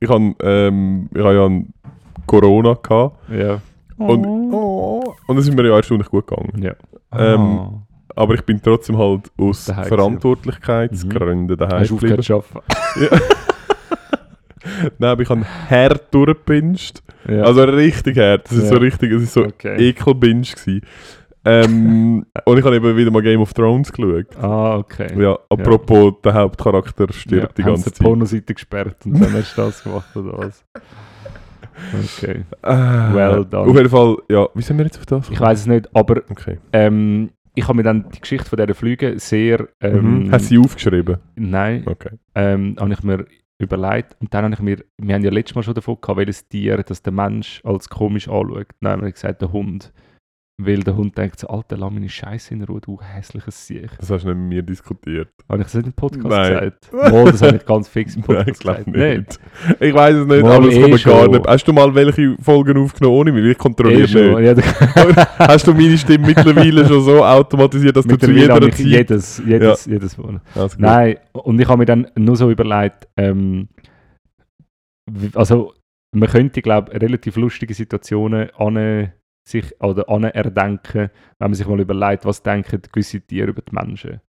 ich habe ähm, ich hab ja ein Corona gehabt Ja. und, oh, und es ist mir ja erstaunlich gut gegangen. ja. Ähm, Ah. Aber ich bin trotzdem halt aus Daheim. Verantwortlichkeitsgründen daheim Hast du aufgehört zu arbeiten? Nein, aber ich habe hart durchgepinscht. Ja. Also richtig hart. Das ist Ja. so richtig, es ist so okay. Ekelbinge gewesen. Ähm, und ich habe eben wieder mal Game of Thrones geschaut. Ah, okay. Ja, apropos, der Hauptcharakter stirbt die haben ganze sie die Zeit. Pornoseite gesperrt und dann hast du das gemacht oder was? Okay. Ah, Well done. Auf jeden Fall, ja, wie sind wir jetzt auf das? Ich weiß es nicht, aber Okay. ähm, ich habe mir dann die Geschichte von dieser Flüge sehr. Ähm, mhm. Hast du sie aufgeschrieben? Nein, Okay. ähm, habe ich mir überlegt. Und dann habe ich mir, wir haben ja letztes Mal schon davon gehabt, welches Tier das der Mensch als komisch anschaut. Dann haben wir gesagt, der Hund. Weil der Hund denkt so, Alter, lass meine Scheiße in Ruhe, du hässliches Sieg. Das hast du nicht mit mir diskutiert. Habe ich das nicht im Podcast Nein. gesagt? Mal, das habe ich ganz fix im Nein, Podcast ich glaube gesagt. nicht. Ich weiß es nicht, Mal aber das eh kann man gar schon. nicht. Hast du mal welche Folgen aufgenommen ohne mich? Ich kontrolliere Eh schon. nicht. Ja, da- Hast du meine Stimme mittlerweile schon so automatisiert, dass du zu jeder ich Zeit... jedes, jedes, jedes Mal. Also. Nein, und ich habe mir dann nur so überlegt, ähm, also man könnte, glaube ich, relativ lustige Situationen an sich oder an erdenken, wenn man sich mal überlegt, was denken gewisse Tiere über die Menschen.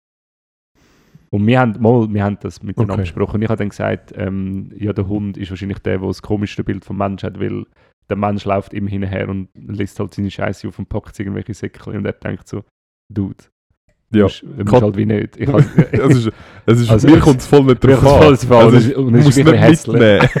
Und wir haben, mal, wir haben das miteinander Okay. besprochen. Und ich habe dann gesagt, ähm, ja, der Hund ist wahrscheinlich der, der das komischste Bild vom Mensch hat, weil der Mensch läuft immer hinterher und lässt halt seine Scheiße auf und packt irgendwelche Säckchen und er denkt so, Dude, Ja. du musst, du musst Kat- halt wie nicht. Ich Es ist, es ist, Also, mir kommt es voll nicht drauf voll an. Also, Und es ist- und es du ist nicht mitnehmen.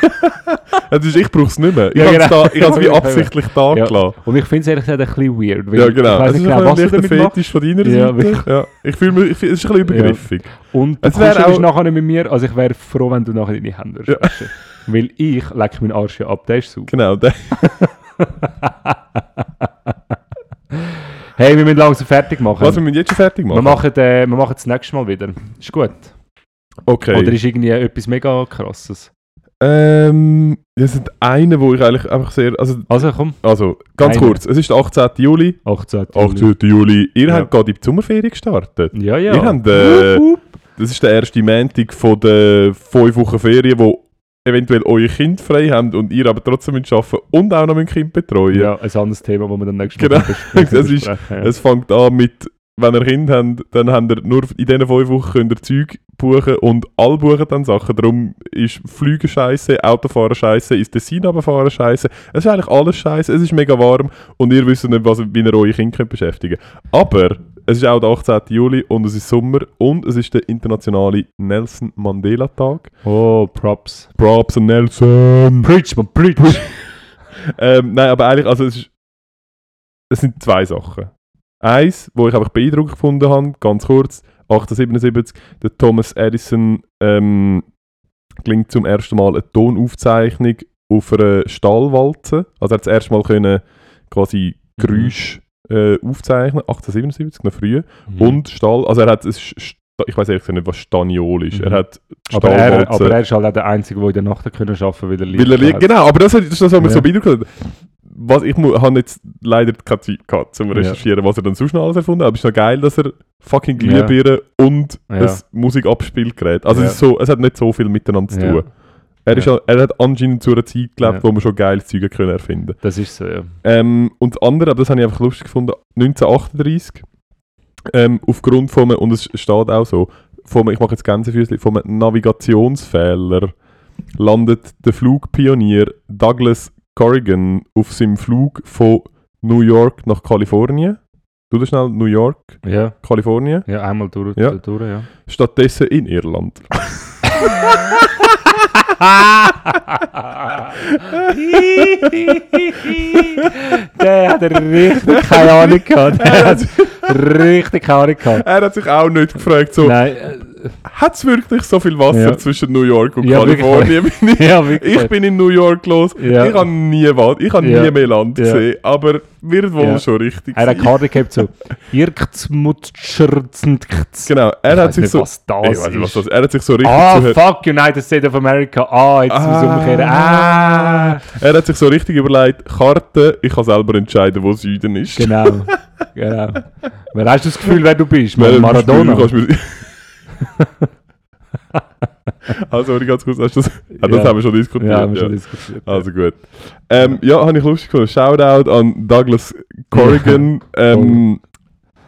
Ist, ich brauche es nicht mehr. Ich Ja, genau. habe es wie Ja, absichtlich da Ja. gelassen. Und ich finde es ehrlich gesagt ein bisschen weird. Ja, genau. Ich weiß Es nicht ist genau, was du damit. Fetisch von deiner Ja, Seite. Ja. Ich fühle mich, ich fühl, es ist ein bisschen übergriffig. Und du Es kuschelst auch- nachher nicht mit mir. Also ich wäre froh, wenn du nachher deine Hände Ja. Weil ich leck meinen Arsch ja ab, der ist super. Genau. der- hey, wir müssen langsam fertig machen. Was, wir müssen jetzt schon fertig wir machen? machen, äh, wir machen das nächste Mal wieder. Ist gut. Okay. Oder ist irgendwie etwas mega krasses? Ähm, das sind eine, wo ich eigentlich einfach sehr... Also, Also komm, also ganz Eine. kurz. Es ist der 18. Juli. 18. Juli. 18. Juli. Ihr Ja. habt gerade in die Sommerferien gestartet. Ja, ja. Ihr habt, äh, Wup, wup. Das ist der erste Montag von den fünf Wochen Ferien, wo eventuell euer Kind frei habt und ihr aber trotzdem müsst arbeiten und auch noch ein Kind betreuen. Ja, ein anderes Thema, das wir dann nächstes Genau. Mal ist- besprechen, ja. Es fängt an mit, wenn ihr Kind habt, dann habt ihr nur in diesen fünf Wochen könnt ihr Zeug buchen und alle buchen dann Sachen. Darum ist Flügen scheiße, Autofahren scheiße, ins Tessin runterfahren scheiße. Es ist eigentlich alles scheiße, es ist mega warm und ihr wisst nicht, was, wie ihr eure Kinder könnt beschäftigen Aber es ist auch der 18. Juli und es ist Sommer und es ist der internationale Nelson Mandela Tag. Oh, Props. Props an Nelson! Preach, man, preach. Ähm, nein, aber eigentlich, also es, ist, es sind zwei Sachen. Eins, wo ich einfach beeindruckend gefunden habe, ganz kurz, 1877, der Thomas Edison ähm, klingt zum ersten Mal eine Tonaufzeichnung auf einer Stahlwalze. Also er hat das erste Mal können quasi Geräusch äh, aufzeichnen, 1877, noch früher. Mhm. Und Stahl, also er hat, es ist, ich weiß ehrlich nicht, was Staniol ist. Mhm. Er hat aber, er, aber er ist halt auch der Einzige, der in der Nacht können arbeiten weil er Licht Weil er liegt, hat. genau, aber das, das ist das, was Ja. so beeindruckt. Was, ich habe jetzt leider keine Zeit gehabt, zum Ja. recherchieren, was er dann sonst noch alles erfunden hat. Aber es ist noch geil, dass er fucking Ja. Glühbirne und Ja. ein Musikabspielgerät. Also Ja. es, ist so, es hat nicht so viel miteinander zu Ja. tun. Er, ist, Ja. er hat anscheinend zu einer Zeit gelebt, Ja. wo man schon geiles Zeug können erfinden Das ist so, ja. ähm, Und das andere, aber das habe ich einfach lustig gefunden, 1938, ähm, aufgrund von einem, und es steht auch so, von ich mache jetzt Gänsefüßchen, von einem Navigationsfehler landet der Flugpionier Douglas Corrigan auf seinem Flug von New York nach Kalifornien. Du das schnell, New York, Ja, Kalifornien. ja einmal durch, Ja. durch ja. Stattdessen in Irland. Der hat richtig keine Ahnung gehabt. Der hat richtig keine Ahnung gehabt. Er hat sich auch nicht gefragt, so, Nein, hat es wirklich so viel Wasser Ja. zwischen New York und Ja. Kalifornien? Bin ich, ja, wirklich. ich bin in New York los. Ich habe nie ich habe Ja. nie mehr Land gesehen, aber wird wohl schon richtig er hat. Karte gehabt so. Genau, er Ich hat sich nicht, so... was das Ich weiß nicht, was ist. das Er hat sich so richtig Ah, zuhört- fuck, United States of America. Ah, jetzt muss ich Ah. umkehren. Ah. Er hat sich so richtig überlegt, Karte, ich kann selber entscheiden, wo Süden ist. Genau. genau. Wer hast du das Gefühl, wer du bist? Maradona. Du also, sorry, ganz kurz, hast das, das Ja. haben wir schon diskutiert. Ja, haben wir schon diskutiert. Also gut. Ähm, ja, habe ich lustig gefunden. Shoutout an Douglas Corrigan. ähm,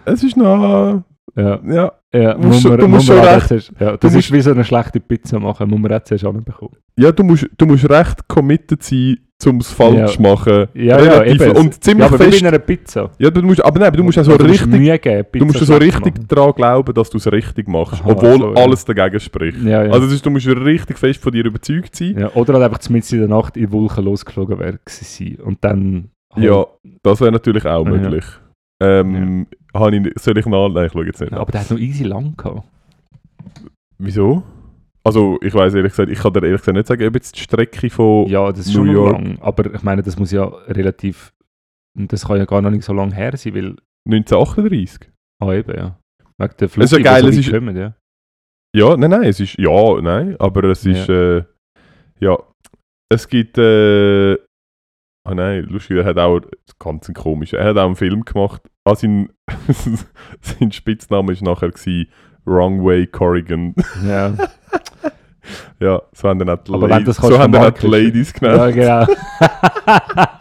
es ist noch... ja. Ja, Ja, Du musst muss man- schon- du musst schon recht- zuerst- Ja, du das musst- wie so eine schlechte Pizza machen, muss man auch zuerst anbekommen. ja du, musst, du musst recht committed sein, um es falsch Ja. machen. Ja, Relativ, ja, eben. Und ziemlich ja, aber wie fest... bei einer Pizza. Ja, du musst, aber nein, du musst auch so richtig... Geben, Du musst so richtig daran glauben, dass du es richtig machst, Aha, obwohl so, ja. alles dagegen spricht. Ja, ja. Also ist, du musst richtig fest von dir überzeugt sein. ja, oder halt einfach mitten in der Nacht in die Wolken losgeflogen sein. Und dann... halt- Ja, das wäre natürlich auch Ja. möglich. Ähm, ich, soll ich nach... Nein, ich schaue jetzt nicht. Ja, aber der hat noch easy lang gehabt. Wieso? Also, ich weiß ehrlich gesagt, ich kann dir ehrlich gesagt nicht sagen, ob jetzt die Strecke von... Ja, das ist New schon York. lang. Aber ich meine, das muss ja relativ das kann ja gar noch nicht so lange her sein, weil... 1938? Ah, eben, ja. Wegen der ist ja Flüge, geil, die es so ist- weit kommen, ja. Ja, nein, nein, es ist, ja, nein, aber es ist, äh, ja, es gibt, äh, ah nein, lustig, er hat auch, ganz komisch, er hat auch einen Film gemacht, ah, sein, sein Spitzname ist nachher gewesen, Wrong Way Corrigan. ja. ja, so haben dann auch die, Ladies, so haben dann auch die Ladies ja, genannt. genau.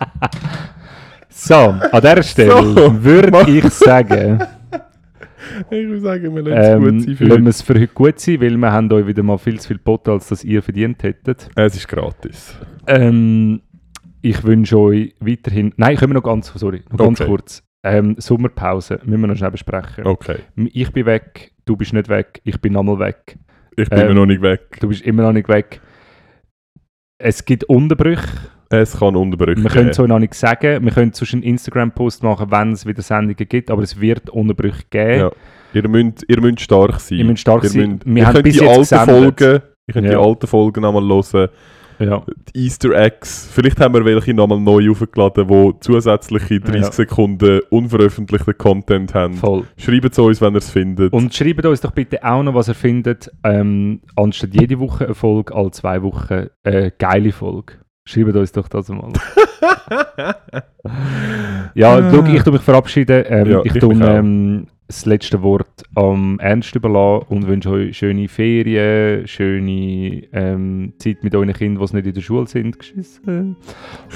so, an dieser Stelle So, würde mach- ich sagen... Ich würde sagen, wir lassen es Ähm, gut sein für lassen wir heute. es für heute gut sein, weil wir haben euch wieder mal viel zu viel Potter, als das ihr verdient hättet. Es ist gratis. Ähm, ich wünsche euch weiterhin... Nein, können wir noch ganz, sorry, noch ganz Okay. kurz. Ähm, Sommerpause, müssen wir noch schnell besprechen. Okay. Ich bin weg, du bist nicht weg, ich bin nochmal weg. Ich bin Ähm, mir noch nicht weg. Du bist immer noch nicht weg. Es gibt Unterbrüche. Es kann Unterbrüche Wir können es euch noch nicht sagen. Wir können zwischen einen Instagram-Post machen, wenn es wieder Sendungen gibt, aber es wird Unterbrüche geben. Ja. Ihr müsst, ihr müsst stark sein. Ihr müsst stark Ihr sein. müsst- Wir ihr haben könnt bis die jetzt alten gesendet. Folgen, ihr könnt Ja. die alten Folgen nochmal hören. Ja. Die Easter Eggs. Vielleicht haben wir welche nochmal neu aufgeladen, die zusätzliche 30 Ja. Sekunden unveröffentlichten Content haben. Voll. Schreibt es uns, wenn ihr es findet. Und schreibt uns doch bitte auch noch, was ihr findet, ähm, anstatt jede Woche eine Folge, alle zwei Wochen eine geile Folge. Schreibt uns doch das mal. ja, schau, ich tue mich verabschieden. Ähm, Ja, ich ich auch. ähm, das letzte Wort am Ernst überlassen und wünsche euch schöne Ferien, schöne ähm, Zeit mit euren Kindern, die nicht in der Schule sind. Geschissen.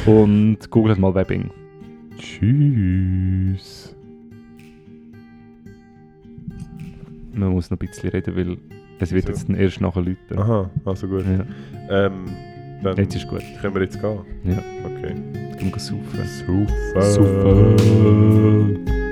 Und googelt mal Webbing. Tschüss. Man muss noch ein bisschen reden, weil es wird So. jetzt erst nachher läuten. Aha, also gut. Ja, Ähm, dann jetzt ist gut. können wir jetzt gehen. Ja. Okay. Jetzt gehen wir saufen. Super. Super.